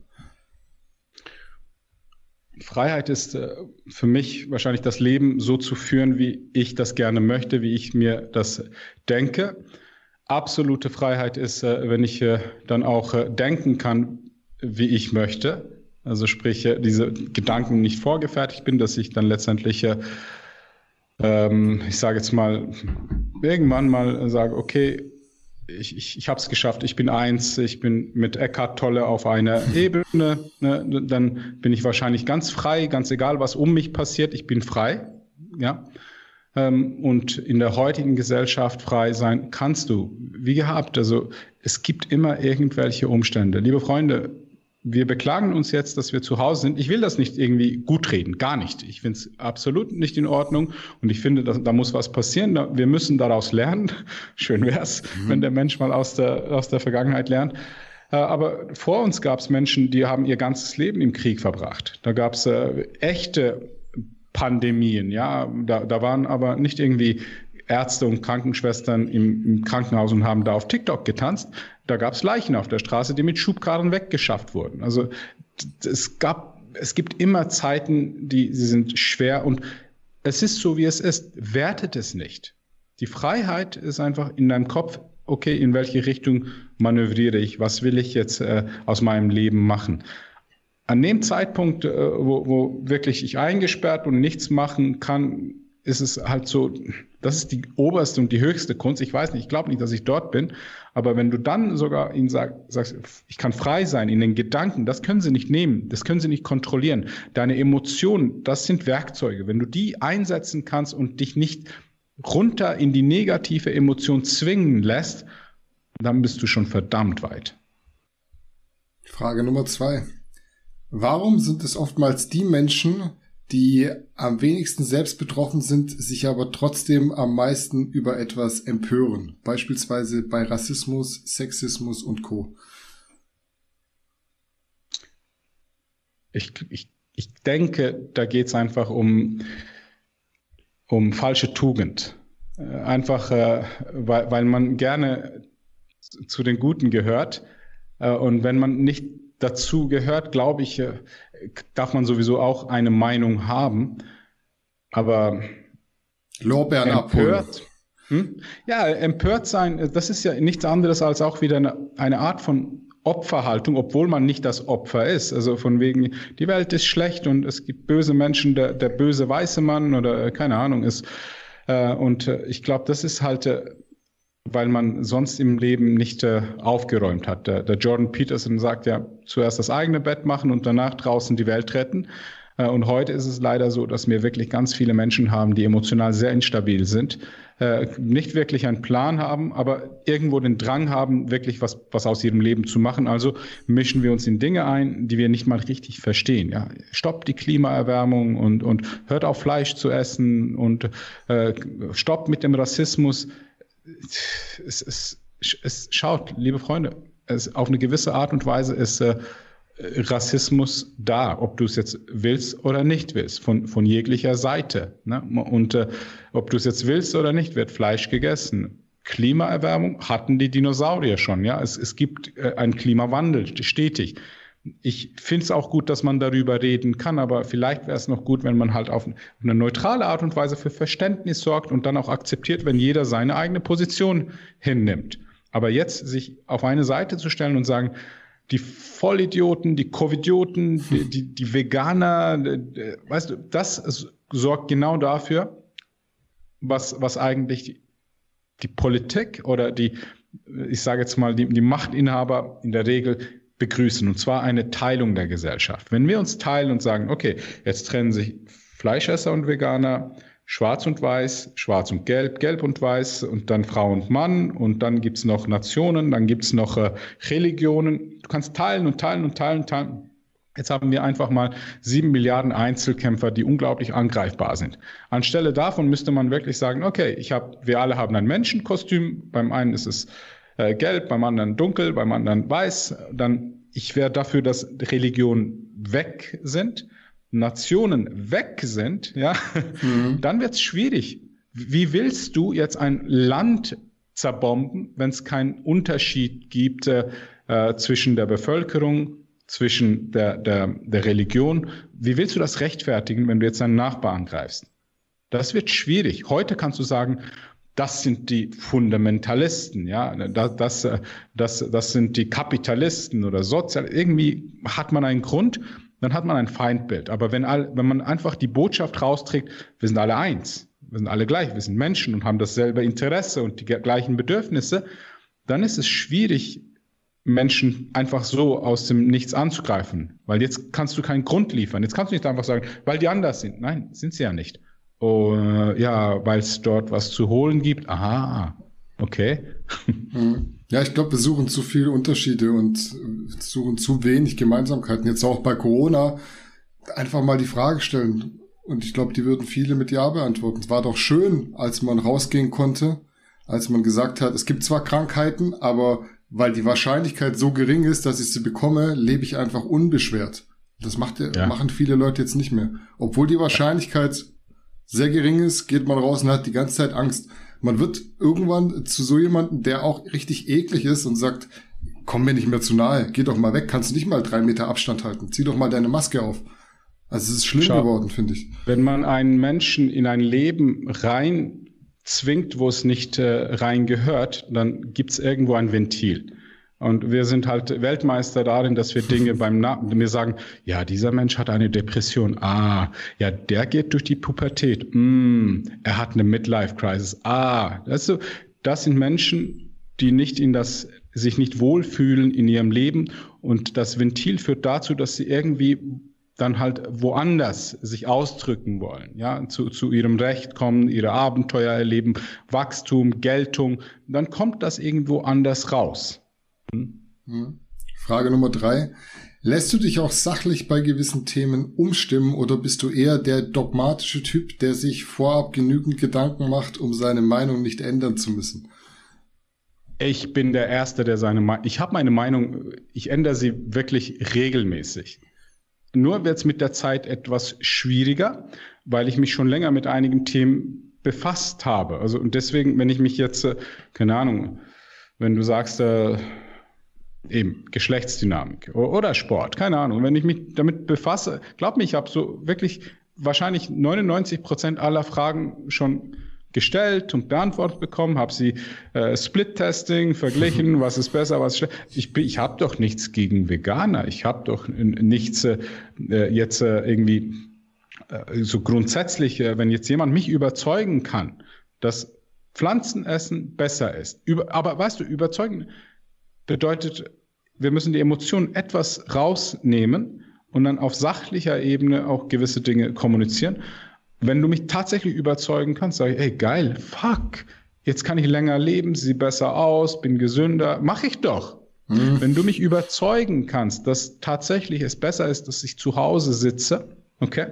Freiheit ist äh, für mich wahrscheinlich das Leben so zu führen, wie ich das gerne möchte, wie ich mir das denke. Absolute Freiheit ist, äh, wenn ich äh, dann auch denken kann, wie ich möchte. Also sprich, äh, diese Gedanken nicht vorgefertigt bin, dass ich dann letztendlich, äh, ähm, ich sage jetzt mal, irgendwann mal sage, okay, ich, ich, ich habe es geschafft, ich bin eins, ich bin mit Eckhart Tolle auf einer Ebene, ne, dann bin ich wahrscheinlich ganz frei, ganz egal, was um mich passiert, ich bin frei, ja. Ähm, und in der heutigen Gesellschaft frei sein kannst du, wie gehabt. Also es gibt immer irgendwelche Umstände. Liebe Freunde, wir beklagen uns jetzt, dass wir zu Hause sind. Ich will das nicht irgendwie gut reden, gar nicht. Ich finde es absolut nicht in Ordnung und ich finde, dass, da muss was passieren. Wir müssen daraus lernen. Schön wäre es, mhm. wenn der Mensch mal aus der, aus der Vergangenheit lernt. Äh, aber vor uns gab es Menschen, die haben ihr ganzes Leben im Krieg verbracht. Da gab es äh, echte Pandemien, ja. Da, da waren aber nicht irgendwie Ärzte und Krankenschwestern im, im Krankenhaus und haben da auf TikTok getanzt. Da gab es Leichen auf der Straße, die mit Schubkarren weggeschafft wurden. Also es gab, es gibt immer Zeiten, die sie sind schwer und es ist so, wie es ist. Wertet es nicht. Die Freiheit ist einfach in deinem Kopf, okay, in welche Richtung manövriere ich? Was will ich jetzt äh, aus meinem Leben machen? An dem Zeitpunkt, äh, wo, wo wirklich ich eingesperrt und nichts machen kann, ist es halt so, das ist die oberste und die höchste Kunst. Ich weiß nicht, ich glaube nicht, dass ich dort bin, aber wenn du dann sogar ihnen sag, sagst, ich kann frei sein in den Gedanken, das können sie nicht nehmen, das können sie nicht kontrollieren. Deine Emotionen, das sind Werkzeuge. Wenn du die einsetzen kannst und dich nicht runter in die negative Emotion zwingen lässt, dann bist du schon verdammt weit. Frage Nummer zwei. Warum sind es oftmals die Menschen, die am wenigsten selbst betroffen sind, sich aber trotzdem am meisten über etwas empören. Beispielsweise bei Rassismus, Sexismus und Co. Ich, ich, ich denke, da geht es einfach um, um falsche Tugend. Äh, einfach, äh, weil, weil man gerne zu den Guten gehört. Äh, und wenn man nicht dazu gehört, glaube ich, darf man sowieso auch eine Meinung haben. Aber Lorbeeren empört, hm? Ja, empört sein, das ist ja nichts anderes als auch wieder eine, eine Art von Opferhaltung, obwohl man nicht das Opfer ist. Also von wegen, die Welt ist schlecht und es gibt böse Menschen, der, der böse weiße Mann oder keine Ahnung ist. Äh, und äh, ich glaube, das ist halt weil man sonst im Leben nicht äh, aufgeräumt hat. Der, der, Jordan Peterson sagt ja, zuerst das eigene Bett machen und danach draußen die Welt retten. Äh, und heute ist es leider so, dass wir wirklich ganz viele Menschen haben, die emotional sehr instabil sind, äh, nicht wirklich einen Plan haben, aber irgendwo den Drang haben, wirklich was, was aus ihrem Leben zu machen. Also mischen wir uns in Dinge ein, die wir nicht mal richtig verstehen. Ja, stoppt die Klimaerwärmung und, und hört auf Fleisch zu essen und äh, stoppt mit dem Rassismus es, es, es schaut, liebe Freunde, es, auf eine gewisse Art und Weise ist äh, Rassismus da, ob du es jetzt willst oder nicht willst, von, von jeglicher Seite. Ne? Und äh, ob du es jetzt willst oder nicht, wird Fleisch gegessen. Klimaerwärmung hatten die Dinosaurier schon. Ja, es, es gibt äh, einen Klimawandel stetig ich finde es auch gut, dass man darüber reden kann, aber vielleicht wäre es noch gut, wenn man halt auf eine neutrale Art und Weise für Verständnis sorgt und dann auch akzeptiert, wenn jeder seine eigene Position hinnimmt. Aber jetzt sich auf eine Seite zu stellen und sagen, die Vollidioten, die Covidioten, die, die, die Veganer, weißt du, das sorgt genau dafür, was, was eigentlich die, die Politik oder die, ich sage jetzt mal, die, die Machtinhaber in der Regel begrüßen, und zwar eine Teilung der Gesellschaft. Wenn wir uns teilen und sagen, okay, jetzt trennen sich Fleischesser und Veganer, Schwarz und Weiß, Schwarz und Gelb, Gelb und Weiß und dann Frau und Mann und dann gibt's noch Nationen, dann gibt's noch äh, Religionen. Du kannst teilen und teilen und teilen und teilen. Jetzt haben wir einfach mal sieben Milliarden Einzelkämpfer, die unglaublich angreifbar sind. Anstelle davon müsste man wirklich sagen, okay, ich hab, wir alle haben ein Menschenkostüm. Beim einen ist es äh, gelb, beim anderen dunkel, beim anderen weiß. Dann ich wäre dafür, dass Religionen weg sind, Nationen weg sind, ja, mhm. dann wird es schwierig. Wie willst du jetzt ein Land zerbomben, wenn es keinen Unterschied gibt äh, zwischen der Bevölkerung, zwischen der, der, der Religion? Wie willst du das rechtfertigen, wenn du jetzt einen Nachbar angreifst? Das wird schwierig. Heute kannst du sagen, das sind die Fundamentalisten, ja, das, das, das, das sind die Kapitalisten oder Sozial. Irgendwie hat man einen Grund, dann hat man ein Feindbild. Aber wenn, all, wenn man einfach die Botschaft rausträgt, wir sind alle eins, wir sind alle gleich, wir sind Menschen und haben dasselbe Interesse und die gleichen Bedürfnisse, dann ist es schwierig, Menschen einfach so aus dem Nichts anzugreifen. Weil jetzt kannst du keinen Grund liefern. Jetzt kannst du nicht einfach sagen, weil die anders sind. Nein, sind sie ja nicht. Uh, ja, weil es dort was zu holen gibt. Aha, okay. Hm. Ja, ich glaube, wir suchen zu viele Unterschiede und suchen zu wenig Gemeinsamkeiten. Jetzt auch bei Corona einfach mal die Frage stellen. Und ich glaube, die würden viele mit Ja beantworten. Es war doch schön, als man rausgehen konnte, als man gesagt hat, es gibt zwar Krankheiten, aber weil die Wahrscheinlichkeit so gering ist, dass ich sie bekomme, lebe ich einfach unbeschwert. Das macht, ja. machen viele Leute jetzt nicht mehr. Obwohl die Wahrscheinlichkeit sehr gering ist, geht man raus und hat die ganze Zeit Angst man wird irgendwann zu so jemandem, der auch richtig eklig ist und sagt, komm mir nicht mehr zu nahe, geh doch mal weg, kannst du nicht mal drei Meter Abstand halten, zieh doch mal deine Maske auf. Also es ist schlimm Schau, geworden, finde ich. Wenn man einen Menschen in ein Leben rein zwingt, wo es nicht äh, rein gehört, dann gibt es irgendwo ein Ventil. Und wir sind halt Weltmeister darin, dass wir Dinge beim Namen, wir sagen, ja, dieser Mensch hat eine Depression. Ah, ja, der geht durch die Pubertät. Mm, er hat eine Midlife-Crisis. Ah, also, das sind Menschen, die nicht in das, sich nicht wohlfühlen in ihrem Leben. Und das Ventil führt dazu, dass sie irgendwie dann halt woanders sich ausdrücken wollen, ja, zu, zu ihrem Recht kommen, ihre Abenteuer erleben, Wachstum, Geltung, dann kommt das irgendwo anders raus. Hm. Frage Nummer drei. Lässt du dich auch sachlich bei gewissen Themen umstimmen oder bist du eher der dogmatische Typ, der sich vorab genügend Gedanken macht, um seine Meinung nicht ändern zu müssen? Ich bin der Erste, der seine Meinung, ich habe meine Meinung, ich ändere sie wirklich regelmäßig. Nur wird es mit der Zeit etwas schwieriger, weil ich mich schon länger mit einigen Themen befasst habe. Also und deswegen, wenn ich mich jetzt, äh, keine Ahnung, wenn du sagst, äh, eben Geschlechtsdynamik oder Sport, keine Ahnung. Wenn ich mich damit befasse, glaub mir, ich habe so wirklich wahrscheinlich 99 Prozent aller Fragen schon gestellt und beantwortet bekommen, habe sie äh, Split-Testing verglichen, was ist besser, was ist schlecht. Ich, ich habe doch nichts gegen Veganer, ich habe doch nichts äh, jetzt äh, irgendwie äh, so grundsätzlich, äh, wenn jetzt jemand mich überzeugen kann, dass Pflanzenessen besser ist. Über, aber weißt du, überzeugen bedeutet, wir müssen die Emotionen etwas rausnehmen und dann auf sachlicher Ebene auch gewisse Dinge kommunizieren. Wenn du mich tatsächlich überzeugen kannst, sage ich, ey, geil, fuck, jetzt kann ich länger leben, sehe besser aus, bin gesünder, mache ich doch. Mhm. Wenn du mich überzeugen kannst, dass tatsächlich es besser ist, dass ich zu Hause sitze, okay,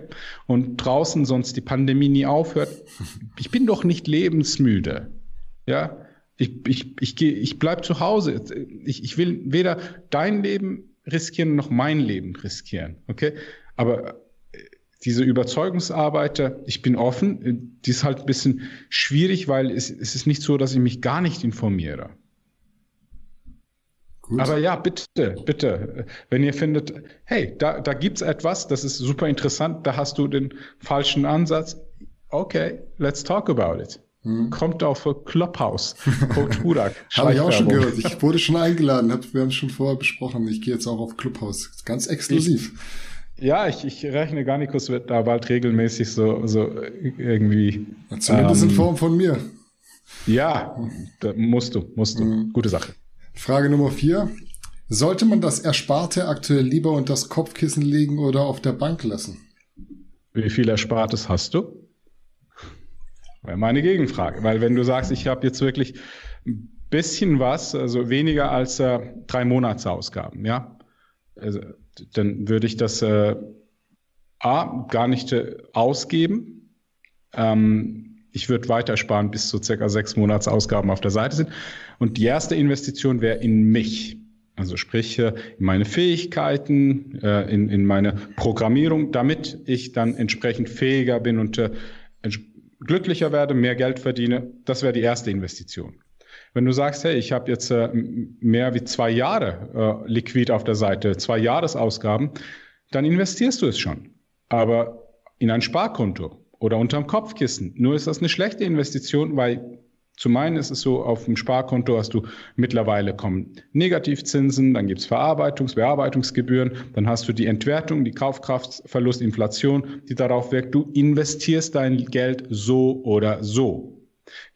und draußen sonst die Pandemie nie aufhört, ich bin doch nicht lebensmüde. Ja, ich, ich, ich, geh, ich bleib zu Hause. Ich, ich will weder dein Leben riskieren noch mein Leben riskieren. Okay? Aber äh, diese Überzeugungsarbeit, ich bin offen, äh, die ist halt ein bisschen schwierig, weil es, es ist nicht so, dass ich mich gar nicht informiere. Gut. Aber ja, bitte, bitte, wenn ihr findet, hey, da, da es etwas, das ist super interessant, da hast du den falschen Ansatz, okay, let's talk about it. Hm. Kommt auf Clubhouse. Coach Burak. Habe ich auch schon gehört. Ich wurde schon eingeladen. wir haben es schon vorher besprochen. Ich gehe jetzt auch auf Clubhouse. Ganz exklusiv. Ich, ja, ich, ich rechne Garnicus wird da bald regelmäßig so, so irgendwie. zumindest ähm, in Form von mir. Ja, da musst du, musst du. Mhm. Gute Sache. Frage Nummer vier. Sollte man das Ersparte aktuell lieber unter das Kopfkissen legen oder auf der Bank lassen? Wie viel Erspartes hast du? Wäre meine Gegenfrage. Weil wenn du sagst, ich habe jetzt wirklich ein bisschen was, also weniger als äh, drei Monatsausgaben, ja, also, dann würde ich das äh, A, gar nicht äh, ausgeben. Ähm, ich würde weiter sparen, bis zu circa sechs Monatsausgaben auf der Seite sind. Und die erste Investition wäre in mich. Also sprich äh, in meine Fähigkeiten, äh, in, in meine Programmierung, damit ich dann entsprechend fähiger bin und äh, glücklicher werde, mehr Geld verdiene, das wäre die erste Investition. Wenn du sagst, hey, ich habe jetzt äh, mehr wie zwei Jahre äh, liquid auf der Seite, zwei Jahresausgaben, dann investierst du es schon. Aber in ein Sparkonto oder unterm Kopfkissen. Nur ist das eine schlechte Investition, weil zu meinen ist es so, auf dem Sparkonto hast du mittlerweile kommen Negativzinsen, dann gibt's Verarbeitungs-, Bearbeitungsgebühren, dann hast du die Entwertung, die Kaufkraftverlust, Inflation, die darauf wirkt. Du investierst dein Geld so oder so.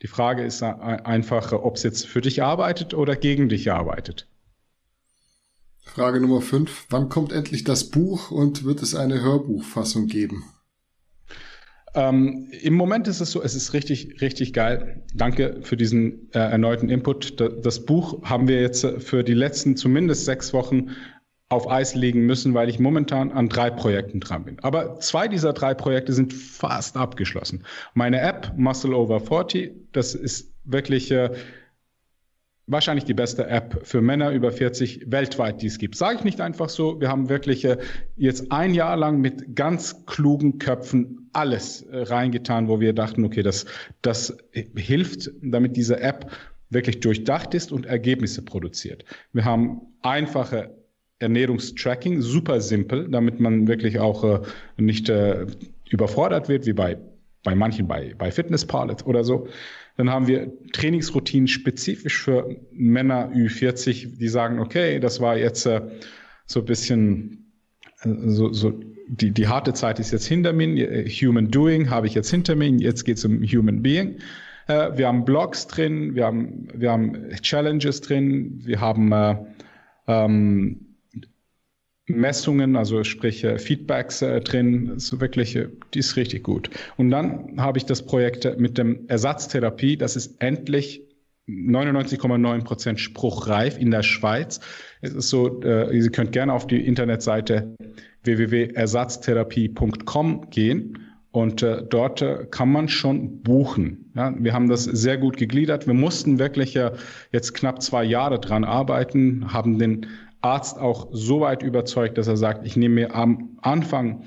Die Frage ist einfach, ob es jetzt für dich arbeitet oder gegen dich arbeitet. Frage Nummer 5. Wann kommt endlich das Buch und wird es eine Hörbuchfassung geben? Ähm, Im Moment ist es so, es ist richtig, richtig geil. Danke für diesen äh, erneuten Input. Das Buch haben wir jetzt für die letzten zumindest sechs Wochen auf Eis legen müssen, weil ich momentan an drei Projekten dran bin. Aber zwei dieser drei Projekte sind fast abgeschlossen. Meine App Muscle Over 40, das ist wirklich äh, wahrscheinlich die beste App für Männer über 40 weltweit, die es gibt. Sage ich nicht einfach so. Wir haben wirklich äh, jetzt ein Jahr lang mit ganz klugen Köpfen alles äh, reingetan, wo wir dachten, okay, das, das hilft, damit diese App wirklich durchdacht ist und Ergebnisse produziert. Wir haben einfache Ernährungstracking, super simpel, damit man wirklich auch äh, nicht äh, überfordert wird, wie bei, bei manchen bei, bei Fitnesspalette oder so. Dann haben wir Trainingsroutinen spezifisch für Männer Ü40, die sagen, okay, das war jetzt äh, so ein bisschen, äh, so, so die, die harte Zeit ist jetzt hinter mir, Human Doing habe ich jetzt hinter mir, jetzt geht es um Human Being. Äh, wir haben Blogs drin, wir haben, wir haben Challenges drin, wir haben äh, ähm, Messungen, also sprich äh, Feedbacks äh, drin, so wirklich, äh, die ist richtig gut. Und dann habe ich das Projekt mit dem Ersatztherapie, das ist endlich 99,9 Prozent spruchreif in der Schweiz. Es ist so, äh, Sie könnt gerne auf die Internetseite www.ersatztherapie.com gehen und äh, dort äh, kann man schon buchen. Ja, wir haben das sehr gut gegliedert. Wir mussten wirklich äh, jetzt knapp zwei Jahre dran arbeiten, haben den Arzt auch so weit überzeugt, dass er sagt, ich nehme mir am Anfang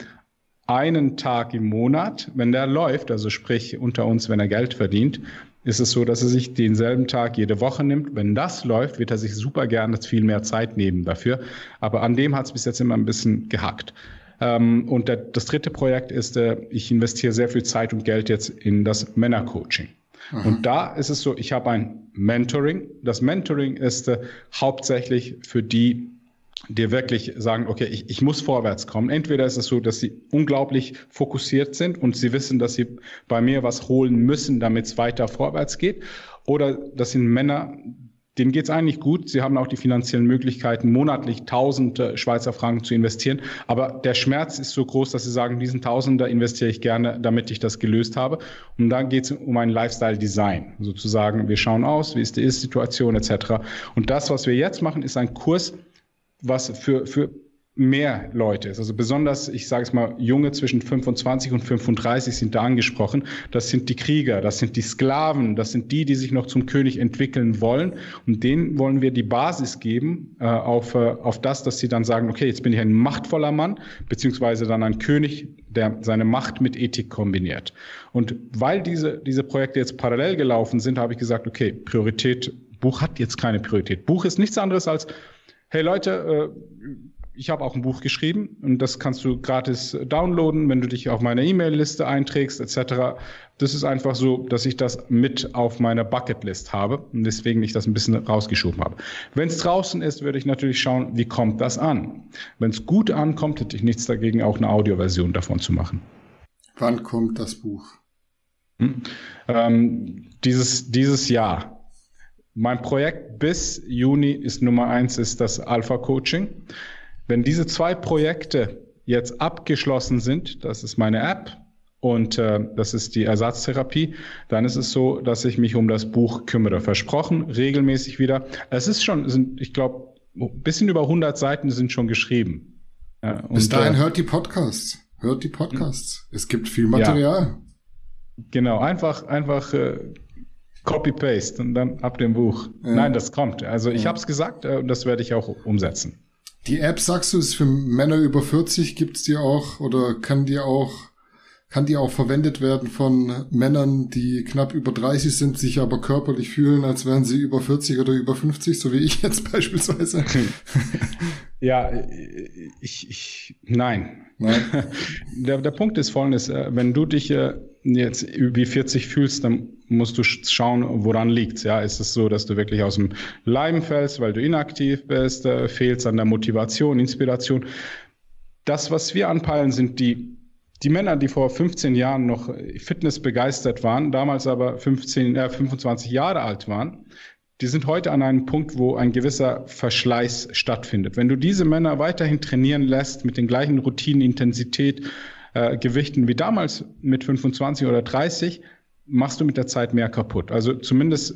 einen Tag im Monat, wenn der läuft, also sprich unter uns, wenn er Geld verdient, ist es so, dass er sich denselben Tag jede Woche nimmt. Wenn das läuft, wird er sich super gerne viel mehr Zeit nehmen dafür. Aber an dem hat es bis jetzt immer ein bisschen gehackt. Ähm, und das dritte Projekt ist, äh, ich investiere sehr viel Zeit und Geld jetzt in das Männercoaching. Mhm. Und da ist es so, ich habe ein Mentoring. Das Mentoring ist äh, hauptsächlich für die, die wirklich sagen, okay, ich, ich muss vorwärts kommen. Entweder ist es so, dass sie unglaublich fokussiert sind und sie wissen, dass sie bei mir was holen müssen, damit es weiter vorwärts geht. Oder das sind Männer, denen geht es eigentlich gut. Sie haben auch die finanziellen Möglichkeiten, monatlich tausende Schweizer Franken zu investieren. Aber der Schmerz ist so groß, dass sie sagen, diesen Tausender investiere ich gerne, damit ich das gelöst habe. Und dann geht es um ein Lifestyle-Design. Sozusagen, wir schauen aus, wie ist die Ist-Situation etc. Und das, was wir jetzt machen, ist ein Kurs, was für, für mehr Leute ist. Also besonders, ich sage es mal, Junge zwischen 25 und 35 sind da angesprochen. Das sind die Krieger, das sind die Sklaven, das sind die, die sich noch zum König entwickeln wollen. Und denen wollen wir die Basis geben äh, auf, äh, auf das, dass sie dann sagen, okay, jetzt bin ich ein machtvoller Mann, beziehungsweise dann ein König, der seine Macht mit Ethik kombiniert. Und weil diese, diese Projekte jetzt parallel gelaufen sind, habe ich gesagt, okay, Priorität, Buch hat jetzt keine Priorität. Buch ist nichts anderes als, hey Leute, äh, ich habe auch ein Buch geschrieben und das kannst du gratis downloaden, wenn du dich auf meine E-Mail-Liste einträgst etc. Das ist einfach so, dass ich das mit auf meiner Bucketlist habe und deswegen ich das ein bisschen rausgeschoben habe. Wenn es draußen ist, würde ich natürlich schauen, wie kommt das an. Wenn es gut ankommt, hätte ich nichts dagegen, auch eine Audioversion davon zu machen. Wann kommt das Buch? Hm? Ähm, dieses, dieses Jahr. Mein Projekt bis Juni ist Nummer eins, ist das Alpha Coaching. Wenn diese zwei Projekte jetzt abgeschlossen sind, das ist meine App und äh, das ist die Ersatztherapie, dann ist es so, dass ich mich um das Buch kümmere. Versprochen, regelmäßig wieder. Es ist schon, sind, ich glaube, ein bisschen über 100 Seiten sind schon geschrieben. Ja, Bis dahin äh, hört die Podcasts. Hört die Podcasts. Es gibt viel Material. Ja. Genau, einfach, einfach äh, Copy-Paste und dann ab dem Buch. Ja. Nein, das kommt. Also ich habe es gesagt äh, und das werde ich auch umsetzen. Die App, sagst du, ist für Männer über 40, gibt's die auch oder kann die auch, kann die auch verwendet werden von Männern, die knapp über 30 sind, sich aber körperlich fühlen, als wären sie über 40 oder über 50, so wie ich jetzt beispielsweise? Ja, ich, ich nein. nein. Der, der Punkt ist folgendes, äh, wenn du dich äh, jetzt wie 40 fühlst, dann musst du schauen, woran liegt's. Ja, ist es so, dass du wirklich aus dem Leim fällst, weil du inaktiv bist, äh, fehlst an der Motivation, Inspiration. Das, was wir anpeilen, sind die die Männer, die vor 15 Jahren noch Fitness begeistert waren, damals aber 15, äh, 25 Jahre alt waren, die sind heute an einem Punkt, wo ein gewisser Verschleiß stattfindet. Wenn du diese Männer weiterhin trainieren lässt mit den gleichen Routinen, Intensität, äh, Gewichten wie damals mit 25 oder 30, machst du mit der Zeit mehr kaputt. Also zumindest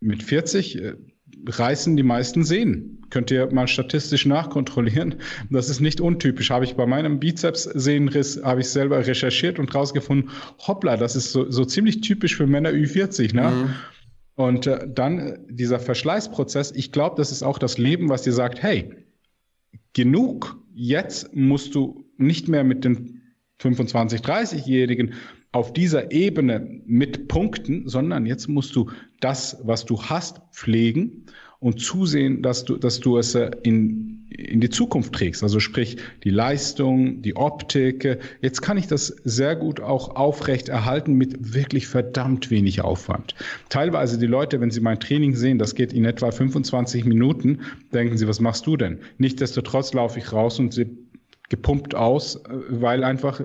mit 40 äh, reißen die meisten Sehnen. Könnt ihr mal statistisch nachkontrollieren. Das ist nicht untypisch. Habe ich bei meinem Bizeps-Sehnenriss, habe ich selber recherchiert und rausgefunden, hoppla, das ist so, so ziemlich typisch für Männer Ü40. Ne? Mhm. Und äh, dann äh, dieser Verschleißprozess, ich glaube, das ist auch das Leben, was dir sagt, hey, genug, jetzt musst du nicht mehr mit den 25, 30-Jährigen auf dieser Ebene mit Punkten, sondern jetzt musst du das, was du hast, pflegen und zusehen, dass du, dass du es äh, in, in die Zukunft trägst. Also sprich die Leistung, die Optik. Jetzt kann ich das sehr gut auch aufrecht erhalten mit wirklich verdammt wenig Aufwand. Teilweise die Leute, wenn sie mein Training sehen, das geht in etwa 25 Minuten, denken sie, was machst du denn? Nichtsdestotrotz laufe ich raus und sie gepumpt aus, äh, weil einfach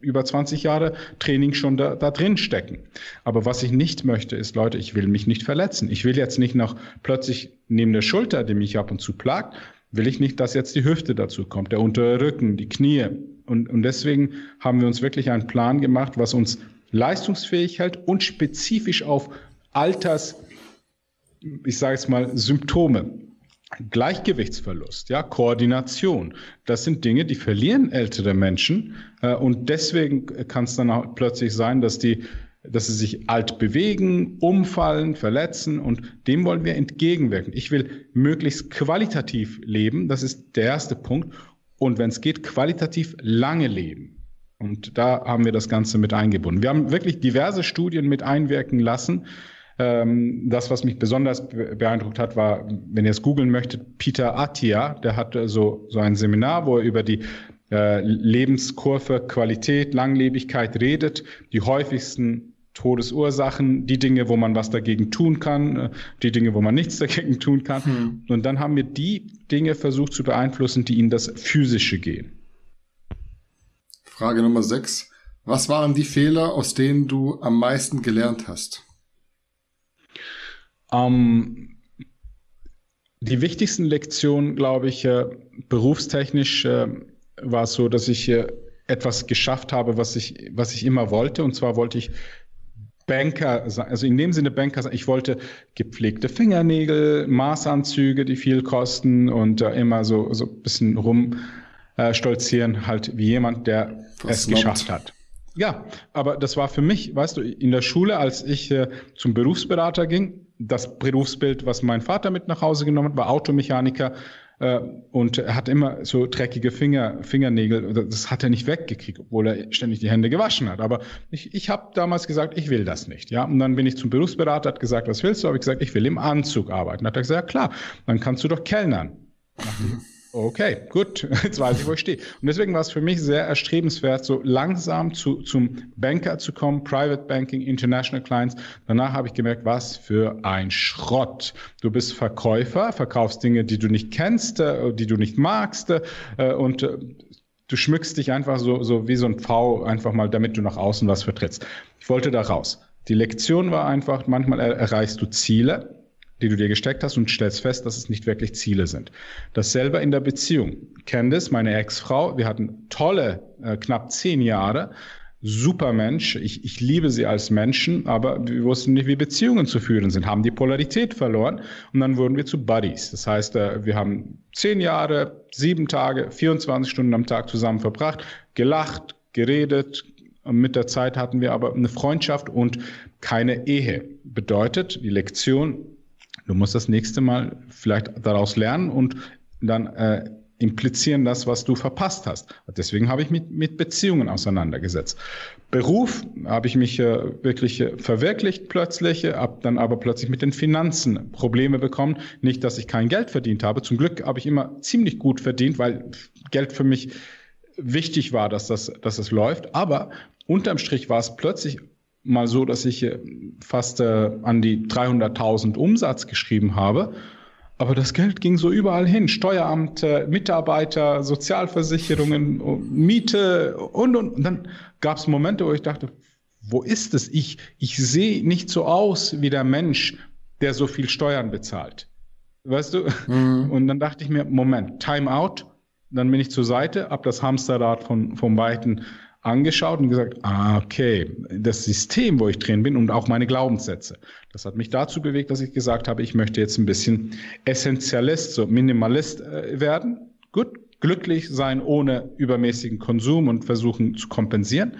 über 20 Jahre Training schon da, da drin stecken. Aber was ich nicht möchte, ist, Leute, ich will mich nicht verletzen. Ich will jetzt nicht noch plötzlich neben der Schulter, die mich ab und zu plagt, will ich nicht, dass jetzt die Hüfte dazu kommt, der untere Rücken, die Knie. Und, und deswegen haben wir uns wirklich einen Plan gemacht, was uns leistungsfähig hält und spezifisch auf Alters, ich sage jetzt mal, Symptome Gleichgewichtsverlust, ja, Koordination. Das sind Dinge, die verlieren ältere Menschen. Äh, und deswegen kann es dann auch plötzlich sein, dass die, dass sie sich alt bewegen, umfallen, verletzen. Und dem wollen wir entgegenwirken. Ich will möglichst qualitativ leben. Das ist der erste Punkt. Und wenn es geht, qualitativ lange leben. Und da haben wir das Ganze mit eingebunden. Wir haben wirklich diverse Studien mit einwirken lassen ähm, das, was mich besonders beeindruckt hat, war, wenn ihr es googeln möchtet, Peter Attia, der hat so, so ein Seminar, wo er über die äh, Lebenskurve, Qualität, Langlebigkeit redet, die häufigsten Todesursachen, die Dinge, wo man was dagegen tun kann, äh, die Dinge, wo man nichts dagegen tun kann. Hm. Und dann haben wir die Dinge versucht zu beeinflussen, die in das Physische gehen. Frage Nummer sechs. Was waren die Fehler, aus denen du am meisten gelernt hast? Ähm, die wichtigsten Lektionen, glaube ich, äh, berufstechnisch äh, war so, dass ich äh, etwas geschafft habe, was ich, was ich immer wollte. Und zwar wollte ich Banker sein, also in dem Sinne Banker sein. Ich wollte gepflegte Fingernägel, Maßanzüge, die viel kosten und äh, immer so, so ein bisschen rumstolzieren, äh, halt wie jemand, der was es geschafft hat. Ja, aber das war für mich, weißt du, in der Schule, als ich äh, zum Berufsberater ging, das Berufsbild, was mein Vater mit nach Hause genommen hat, war Automechaniker äh, und er hat immer so dreckige Finger, Fingernägel. Das hat er nicht weggekriegt, obwohl er ständig die Hände gewaschen hat. Aber ich, ich habe damals gesagt, ich will das nicht. Ja, und dann bin ich zum Berufsberater, hat gesagt, was willst du? Habe ich gesagt, ich will im Anzug arbeiten. Hat er gesagt, ja klar, dann kannst du doch kellnern. Okay, gut, jetzt weiß ich, wo ich stehe. Und deswegen war es für mich sehr erstrebenswert, so langsam zu, zum Banker zu kommen, Private Banking, International Clients. Danach habe ich gemerkt, was für ein Schrott. Du bist Verkäufer, verkaufst Dinge, die du nicht kennst, äh, die du nicht magst äh, und äh, du schmückst dich einfach so, so wie so ein Pfau einfach mal, damit du nach außen was vertrittst. Ich wollte da raus. Die Lektion war einfach, manchmal erreichst du Ziele, die du dir gesteckt hast und stellst fest, dass es nicht wirklich Ziele sind. Dasselbe in der Beziehung. Candice, meine Ex-Frau, wir hatten tolle äh, knapp zehn Jahre. Super Mensch, ich, ich liebe sie als Menschen, aber wir wussten nicht, wie Beziehungen zu führen sind, haben die Polarität verloren und dann wurden wir zu Buddies. Das heißt, äh, wir haben zehn Jahre, sieben Tage, 24 Stunden am Tag zusammen verbracht, gelacht, geredet, mit der Zeit hatten wir aber eine Freundschaft und keine Ehe. Bedeutet, die Lektion, Du musst das nächste Mal vielleicht daraus lernen und dann äh, implizieren das, was du verpasst hast. Deswegen habe ich mich mit Beziehungen auseinandergesetzt. Beruf habe ich mich äh, wirklich äh, verwirklicht plötzlich, äh, habe dann aber plötzlich mit den Finanzen Probleme bekommen. Nicht, dass ich kein Geld verdient habe. Zum Glück habe ich immer ziemlich gut verdient, weil Geld für mich wichtig war, dass das, dass es läuft. Aber unterm Strich war es plötzlich mal so, dass ich äh, fast äh, an die 300.000 Umsatz geschrieben habe. Aber das Geld ging so überall hin. Steueramt, äh, Mitarbeiter, Sozialversicherungen, Miete und, und. Und dann gab es Momente, wo ich dachte, wo ist es? Ich, ich sehe nicht so aus wie der Mensch, der so viel Steuern bezahlt. Weißt du? Mhm. Und dann dachte ich mir, Moment, Time out. Dann bin ich zur Seite, hab das Hamsterrad von, vom Weiten angeschaut und gesagt, ah, okay, das System, wo ich drin bin und auch meine Glaubenssätze. Das hat mich dazu bewegt, dass ich gesagt habe, ich möchte jetzt ein bisschen Essentialist, so Minimalist äh, werden. Gut, glücklich sein ohne übermäßigen Konsum und versuchen zu kompensieren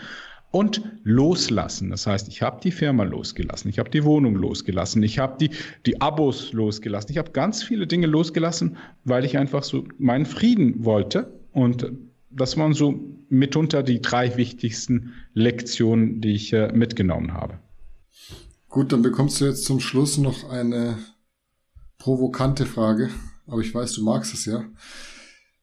und loslassen. Das heißt, ich habe die Firma losgelassen, ich habe die Wohnung losgelassen, ich habe die, die Abos losgelassen, ich habe ganz viele Dinge losgelassen, weil ich einfach so meinen Frieden wollte. Und das waren so mitunter die drei wichtigsten Lektionen, die ich äh, mitgenommen habe. Gut, dann bekommst du jetzt zum Schluss noch eine provokante Frage, aber ich weiß, du magst es ja.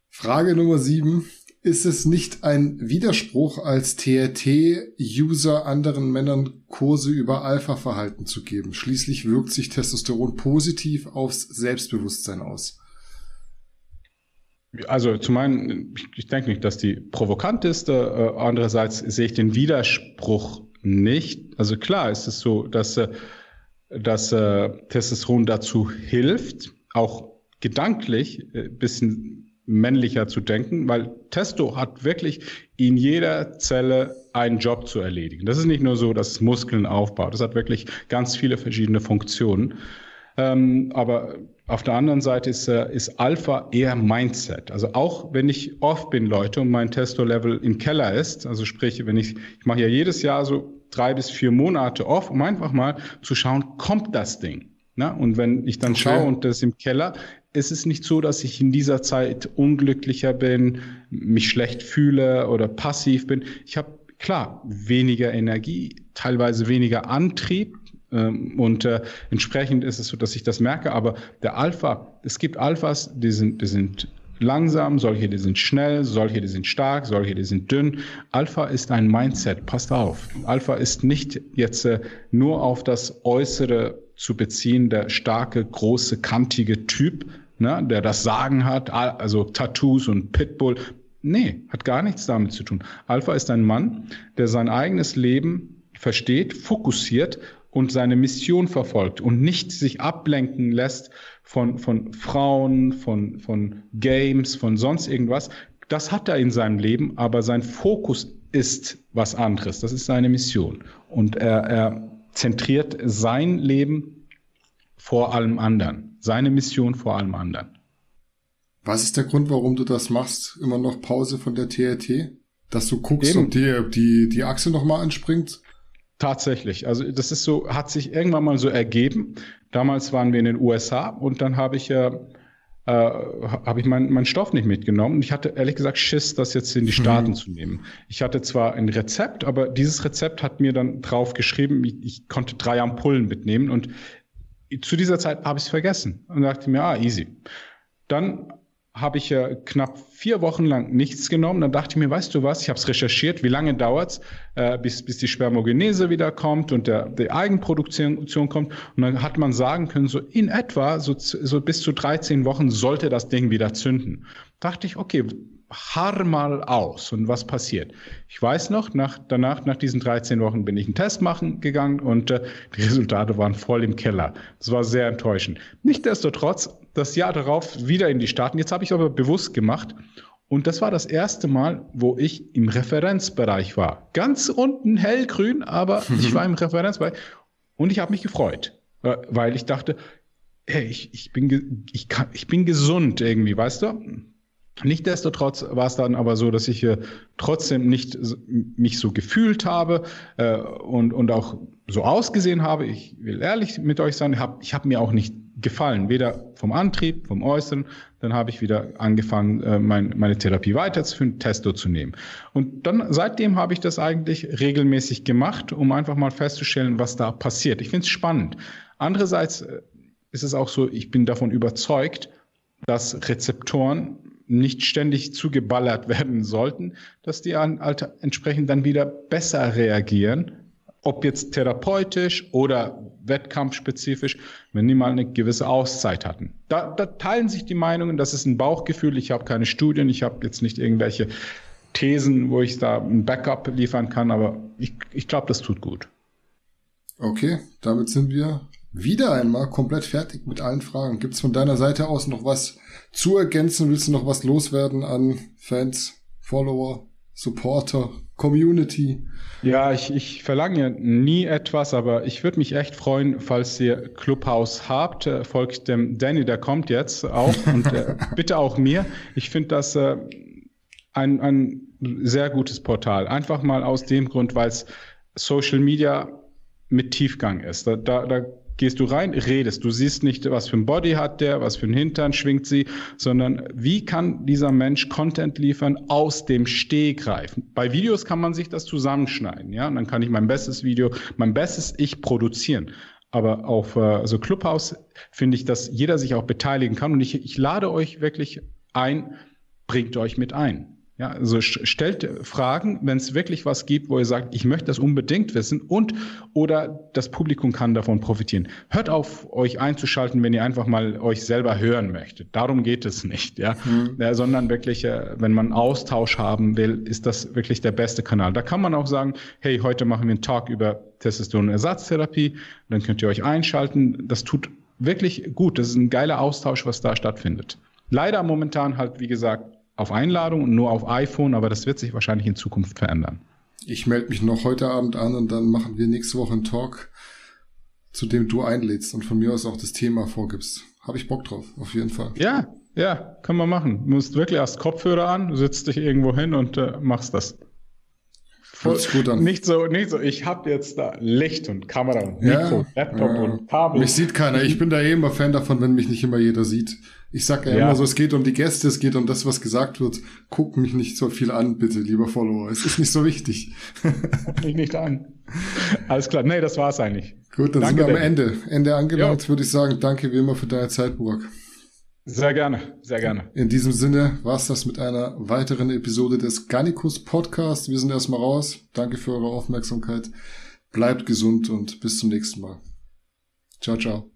Frage Nummer sieben. Ist es nicht ein Widerspruch, als TRT-User anderen Männern Kurse über Alpha-Verhalten zu geben? Schließlich wirkt sich Testosteron positiv aufs Selbstbewusstsein aus. Also zum einen, ich denke nicht, dass die provokant ist. Äh, andererseits sehe ich den Widerspruch nicht. Also klar ist es so, dass, äh, dass äh, Testosteron dazu hilft, auch gedanklich ein äh, bisschen männlicher zu denken, weil Testo hat wirklich in jeder Zelle einen Job zu erledigen. Das ist nicht nur so, dass es Muskeln aufbaut. Das hat wirklich ganz viele verschiedene Funktionen. Ähm, aber auf der anderen Seite ist, äh, ist Alpha eher Mindset. Also auch wenn ich off bin, Leute, und mein Testo-Level im Keller ist, also sprich, wenn ich, ich mache ja jedes Jahr so drei bis vier Monate off, um einfach mal zu schauen, kommt das Ding? Na, und wenn ich dann okay. schaue und das im Keller, ist es nicht so, dass ich in dieser Zeit unglücklicher bin, mich schlecht fühle oder passiv bin. Ich habe klar weniger Energie, teilweise weniger Antrieb, und äh, entsprechend ist es so, dass ich das merke. Aber der Alpha, es gibt Alphas, die sind, die sind langsam, solche, die sind schnell, solche, die sind stark, solche, die sind dünn. Alpha ist ein Mindset, passt auf. Alpha ist nicht jetzt äh, nur auf das Äußere zu beziehen, der starke, große, kantige Typ, ne, der das Sagen hat, also Tattoos und Pitbull. Nee, hat gar nichts damit zu tun. Alpha ist ein Mann, der sein eigenes Leben versteht, fokussiert und seine Mission verfolgt und nicht sich ablenken lässt von, von Frauen, von, von Games, von sonst irgendwas. Das hat er in seinem Leben, aber sein Fokus ist was anderes. Das ist seine Mission. Und er, er zentriert sein Leben vor allem anderen. Seine Mission vor allem anderen. Was ist der Grund, warum du das machst? Immer noch Pause von der TRT? Dass du guckst, Eben. ob die, die, die Achse nochmal anspringt? Tatsächlich. Also das ist so, hat sich irgendwann mal so ergeben. Damals waren wir in den USA und dann habe ich ja äh, habe ich meinen mein Stoff nicht mitgenommen. Ich hatte ehrlich gesagt Schiss, das jetzt in die Staaten mhm. zu nehmen. Ich hatte zwar ein Rezept, aber dieses Rezept hat mir dann drauf geschrieben, ich, ich konnte drei Ampullen mitnehmen und zu dieser Zeit habe ich es vergessen und dachte mir, ah, easy. Dann habe ich ja knapp vier Wochen lang nichts genommen. Dann dachte ich mir, weißt du was, ich habe es recherchiert, wie lange dauert's, äh, bis, bis die Spermogenese wieder kommt und der, die Eigenproduktion kommt. Und dann hat man sagen können, so in etwa, so, so bis zu 13 Wochen sollte das Ding wieder zünden. Dachte ich, okay, harr mal aus und was passiert. Ich weiß noch, nach, danach, nach diesen 13 Wochen bin ich einen Test machen gegangen und äh, die Resultate waren voll im Keller. Das war sehr enttäuschend. Nichtsdestotrotz das Jahr darauf wieder in die Staaten. Jetzt habe ich aber bewusst gemacht. Und das war das erste Mal, wo ich im Referenzbereich war. Ganz unten hellgrün, aber ich war im Referenzbereich und ich habe mich gefreut, äh, weil ich dachte, hey, ich, ich, bin, ich, kann, ich bin gesund irgendwie, weißt du? Nichtsdestotrotz war es dann aber so, dass ich äh, trotzdem nicht mich so gefühlt habe äh, und, und auch so ausgesehen habe. Ich will ehrlich mit euch sein, hab, ich habe mir auch nicht gefallen, weder vom Antrieb, vom Äußeren. Dann habe ich wieder angefangen, äh, mein, meine Therapie weiterzuführen, Testo zu nehmen. Und dann seitdem habe ich das eigentlich regelmäßig gemacht, um einfach mal festzustellen, was da passiert. Ich finde es spannend. Andererseits äh, ist es auch so, ich bin davon überzeugt, dass Rezeptoren nicht ständig zugeballert werden sollten, dass die entsprechend dann wieder besser reagieren, ob jetzt therapeutisch oder wettkampfspezifisch, wenn die mal eine gewisse Auszeit hatten. Da, da teilen sich die Meinungen, das ist ein Bauchgefühl, ich habe keine Studien, ich habe jetzt nicht irgendwelche Thesen, wo ich da ein Backup liefern kann, aber ich, ich glaube, das tut gut. Okay, damit sind wir wieder einmal komplett fertig mit allen Fragen. Gibt es von deiner Seite aus noch was zu ergänzen? Willst du noch was loswerden an Fans, Follower, Supporter, Community. Ja, ich, ich verlange nie etwas, aber ich würde mich echt freuen, falls ihr Clubhouse habt. Äh, folgt dem Danny, der kommt jetzt auch und äh, bitte auch mir. Ich finde das äh, ein, ein sehr gutes Portal. Einfach mal aus dem Grund, weil es Social Media mit Tiefgang ist. Da, da, da gehst du rein, redest. Du siehst nicht, was für ein Body hat der, was für ein Hintern schwingt sie, sondern wie kann dieser Mensch Content liefern aus dem Stehgreif. Bei Videos kann man sich das zusammenschneiden, ja, und dann kann ich mein bestes Video, mein bestes Ich produzieren. Aber auf äh, so Clubhouse finde ich, dass jeder sich auch beteiligen kann und ich, ich lade euch wirklich ein, bringt euch mit ein. Ja, also stellt Fragen, wenn es wirklich was gibt, wo ihr sagt, ich möchte das unbedingt wissen und oder das Publikum kann davon profitieren. Hört auf, euch einzuschalten, wenn ihr einfach mal euch selber hören möchtet. Darum geht es nicht, ja, mhm. ja sondern wirklich, äh, wenn man Austausch haben will, ist das wirklich der beste Kanal. Da kann man auch sagen, hey, heute machen wir einen Talk über Testosteron-Ersatztherapie, dann könnt ihr euch einschalten. Das tut wirklich gut. Das ist ein geiler Austausch, was da stattfindet. Leider momentan halt, wie gesagt, auf Einladung und nur auf iPhone, aber das wird sich wahrscheinlich in Zukunft verändern. Ich melde mich noch heute Abend an und dann machen wir nächste Woche einen Talk, zu dem du einlädst und von mir aus auch das Thema vorgibst. Habe ich Bock drauf, auf jeden Fall. Ja, ja, kann man machen. Du musst wirklich erst Kopfhörer an, sitzt dich irgendwo hin und äh, machst das. Voll, gut an. Nicht so, nicht so, ich habe jetzt da Licht und Kamera und Mikro, ja, Laptop ja. und Kabel. Mich sieht keiner. Ich bin da eh immer Fan davon, wenn mich nicht immer jeder sieht. Ich sag ja, ja, immer so, es geht um die Gäste, es geht um das, was gesagt wird. Guck mich nicht so viel an, bitte, lieber Follower. Es ist nicht so wichtig. Guck mich nicht an. Alles klar. Nee, das war's eigentlich. Gut, dann danke sind wir am Ende. Ende angelangt, würde ich sagen. Danke wie immer für deine Zeit, Burak. Sehr gerne, sehr gerne. In diesem Sinne war's das mit einer weiteren Episode des Garnicus Podcast. Wir sind erstmal raus. Danke für eure Aufmerksamkeit. Bleibt gesund und bis zum nächsten Mal. Ciao, ciao.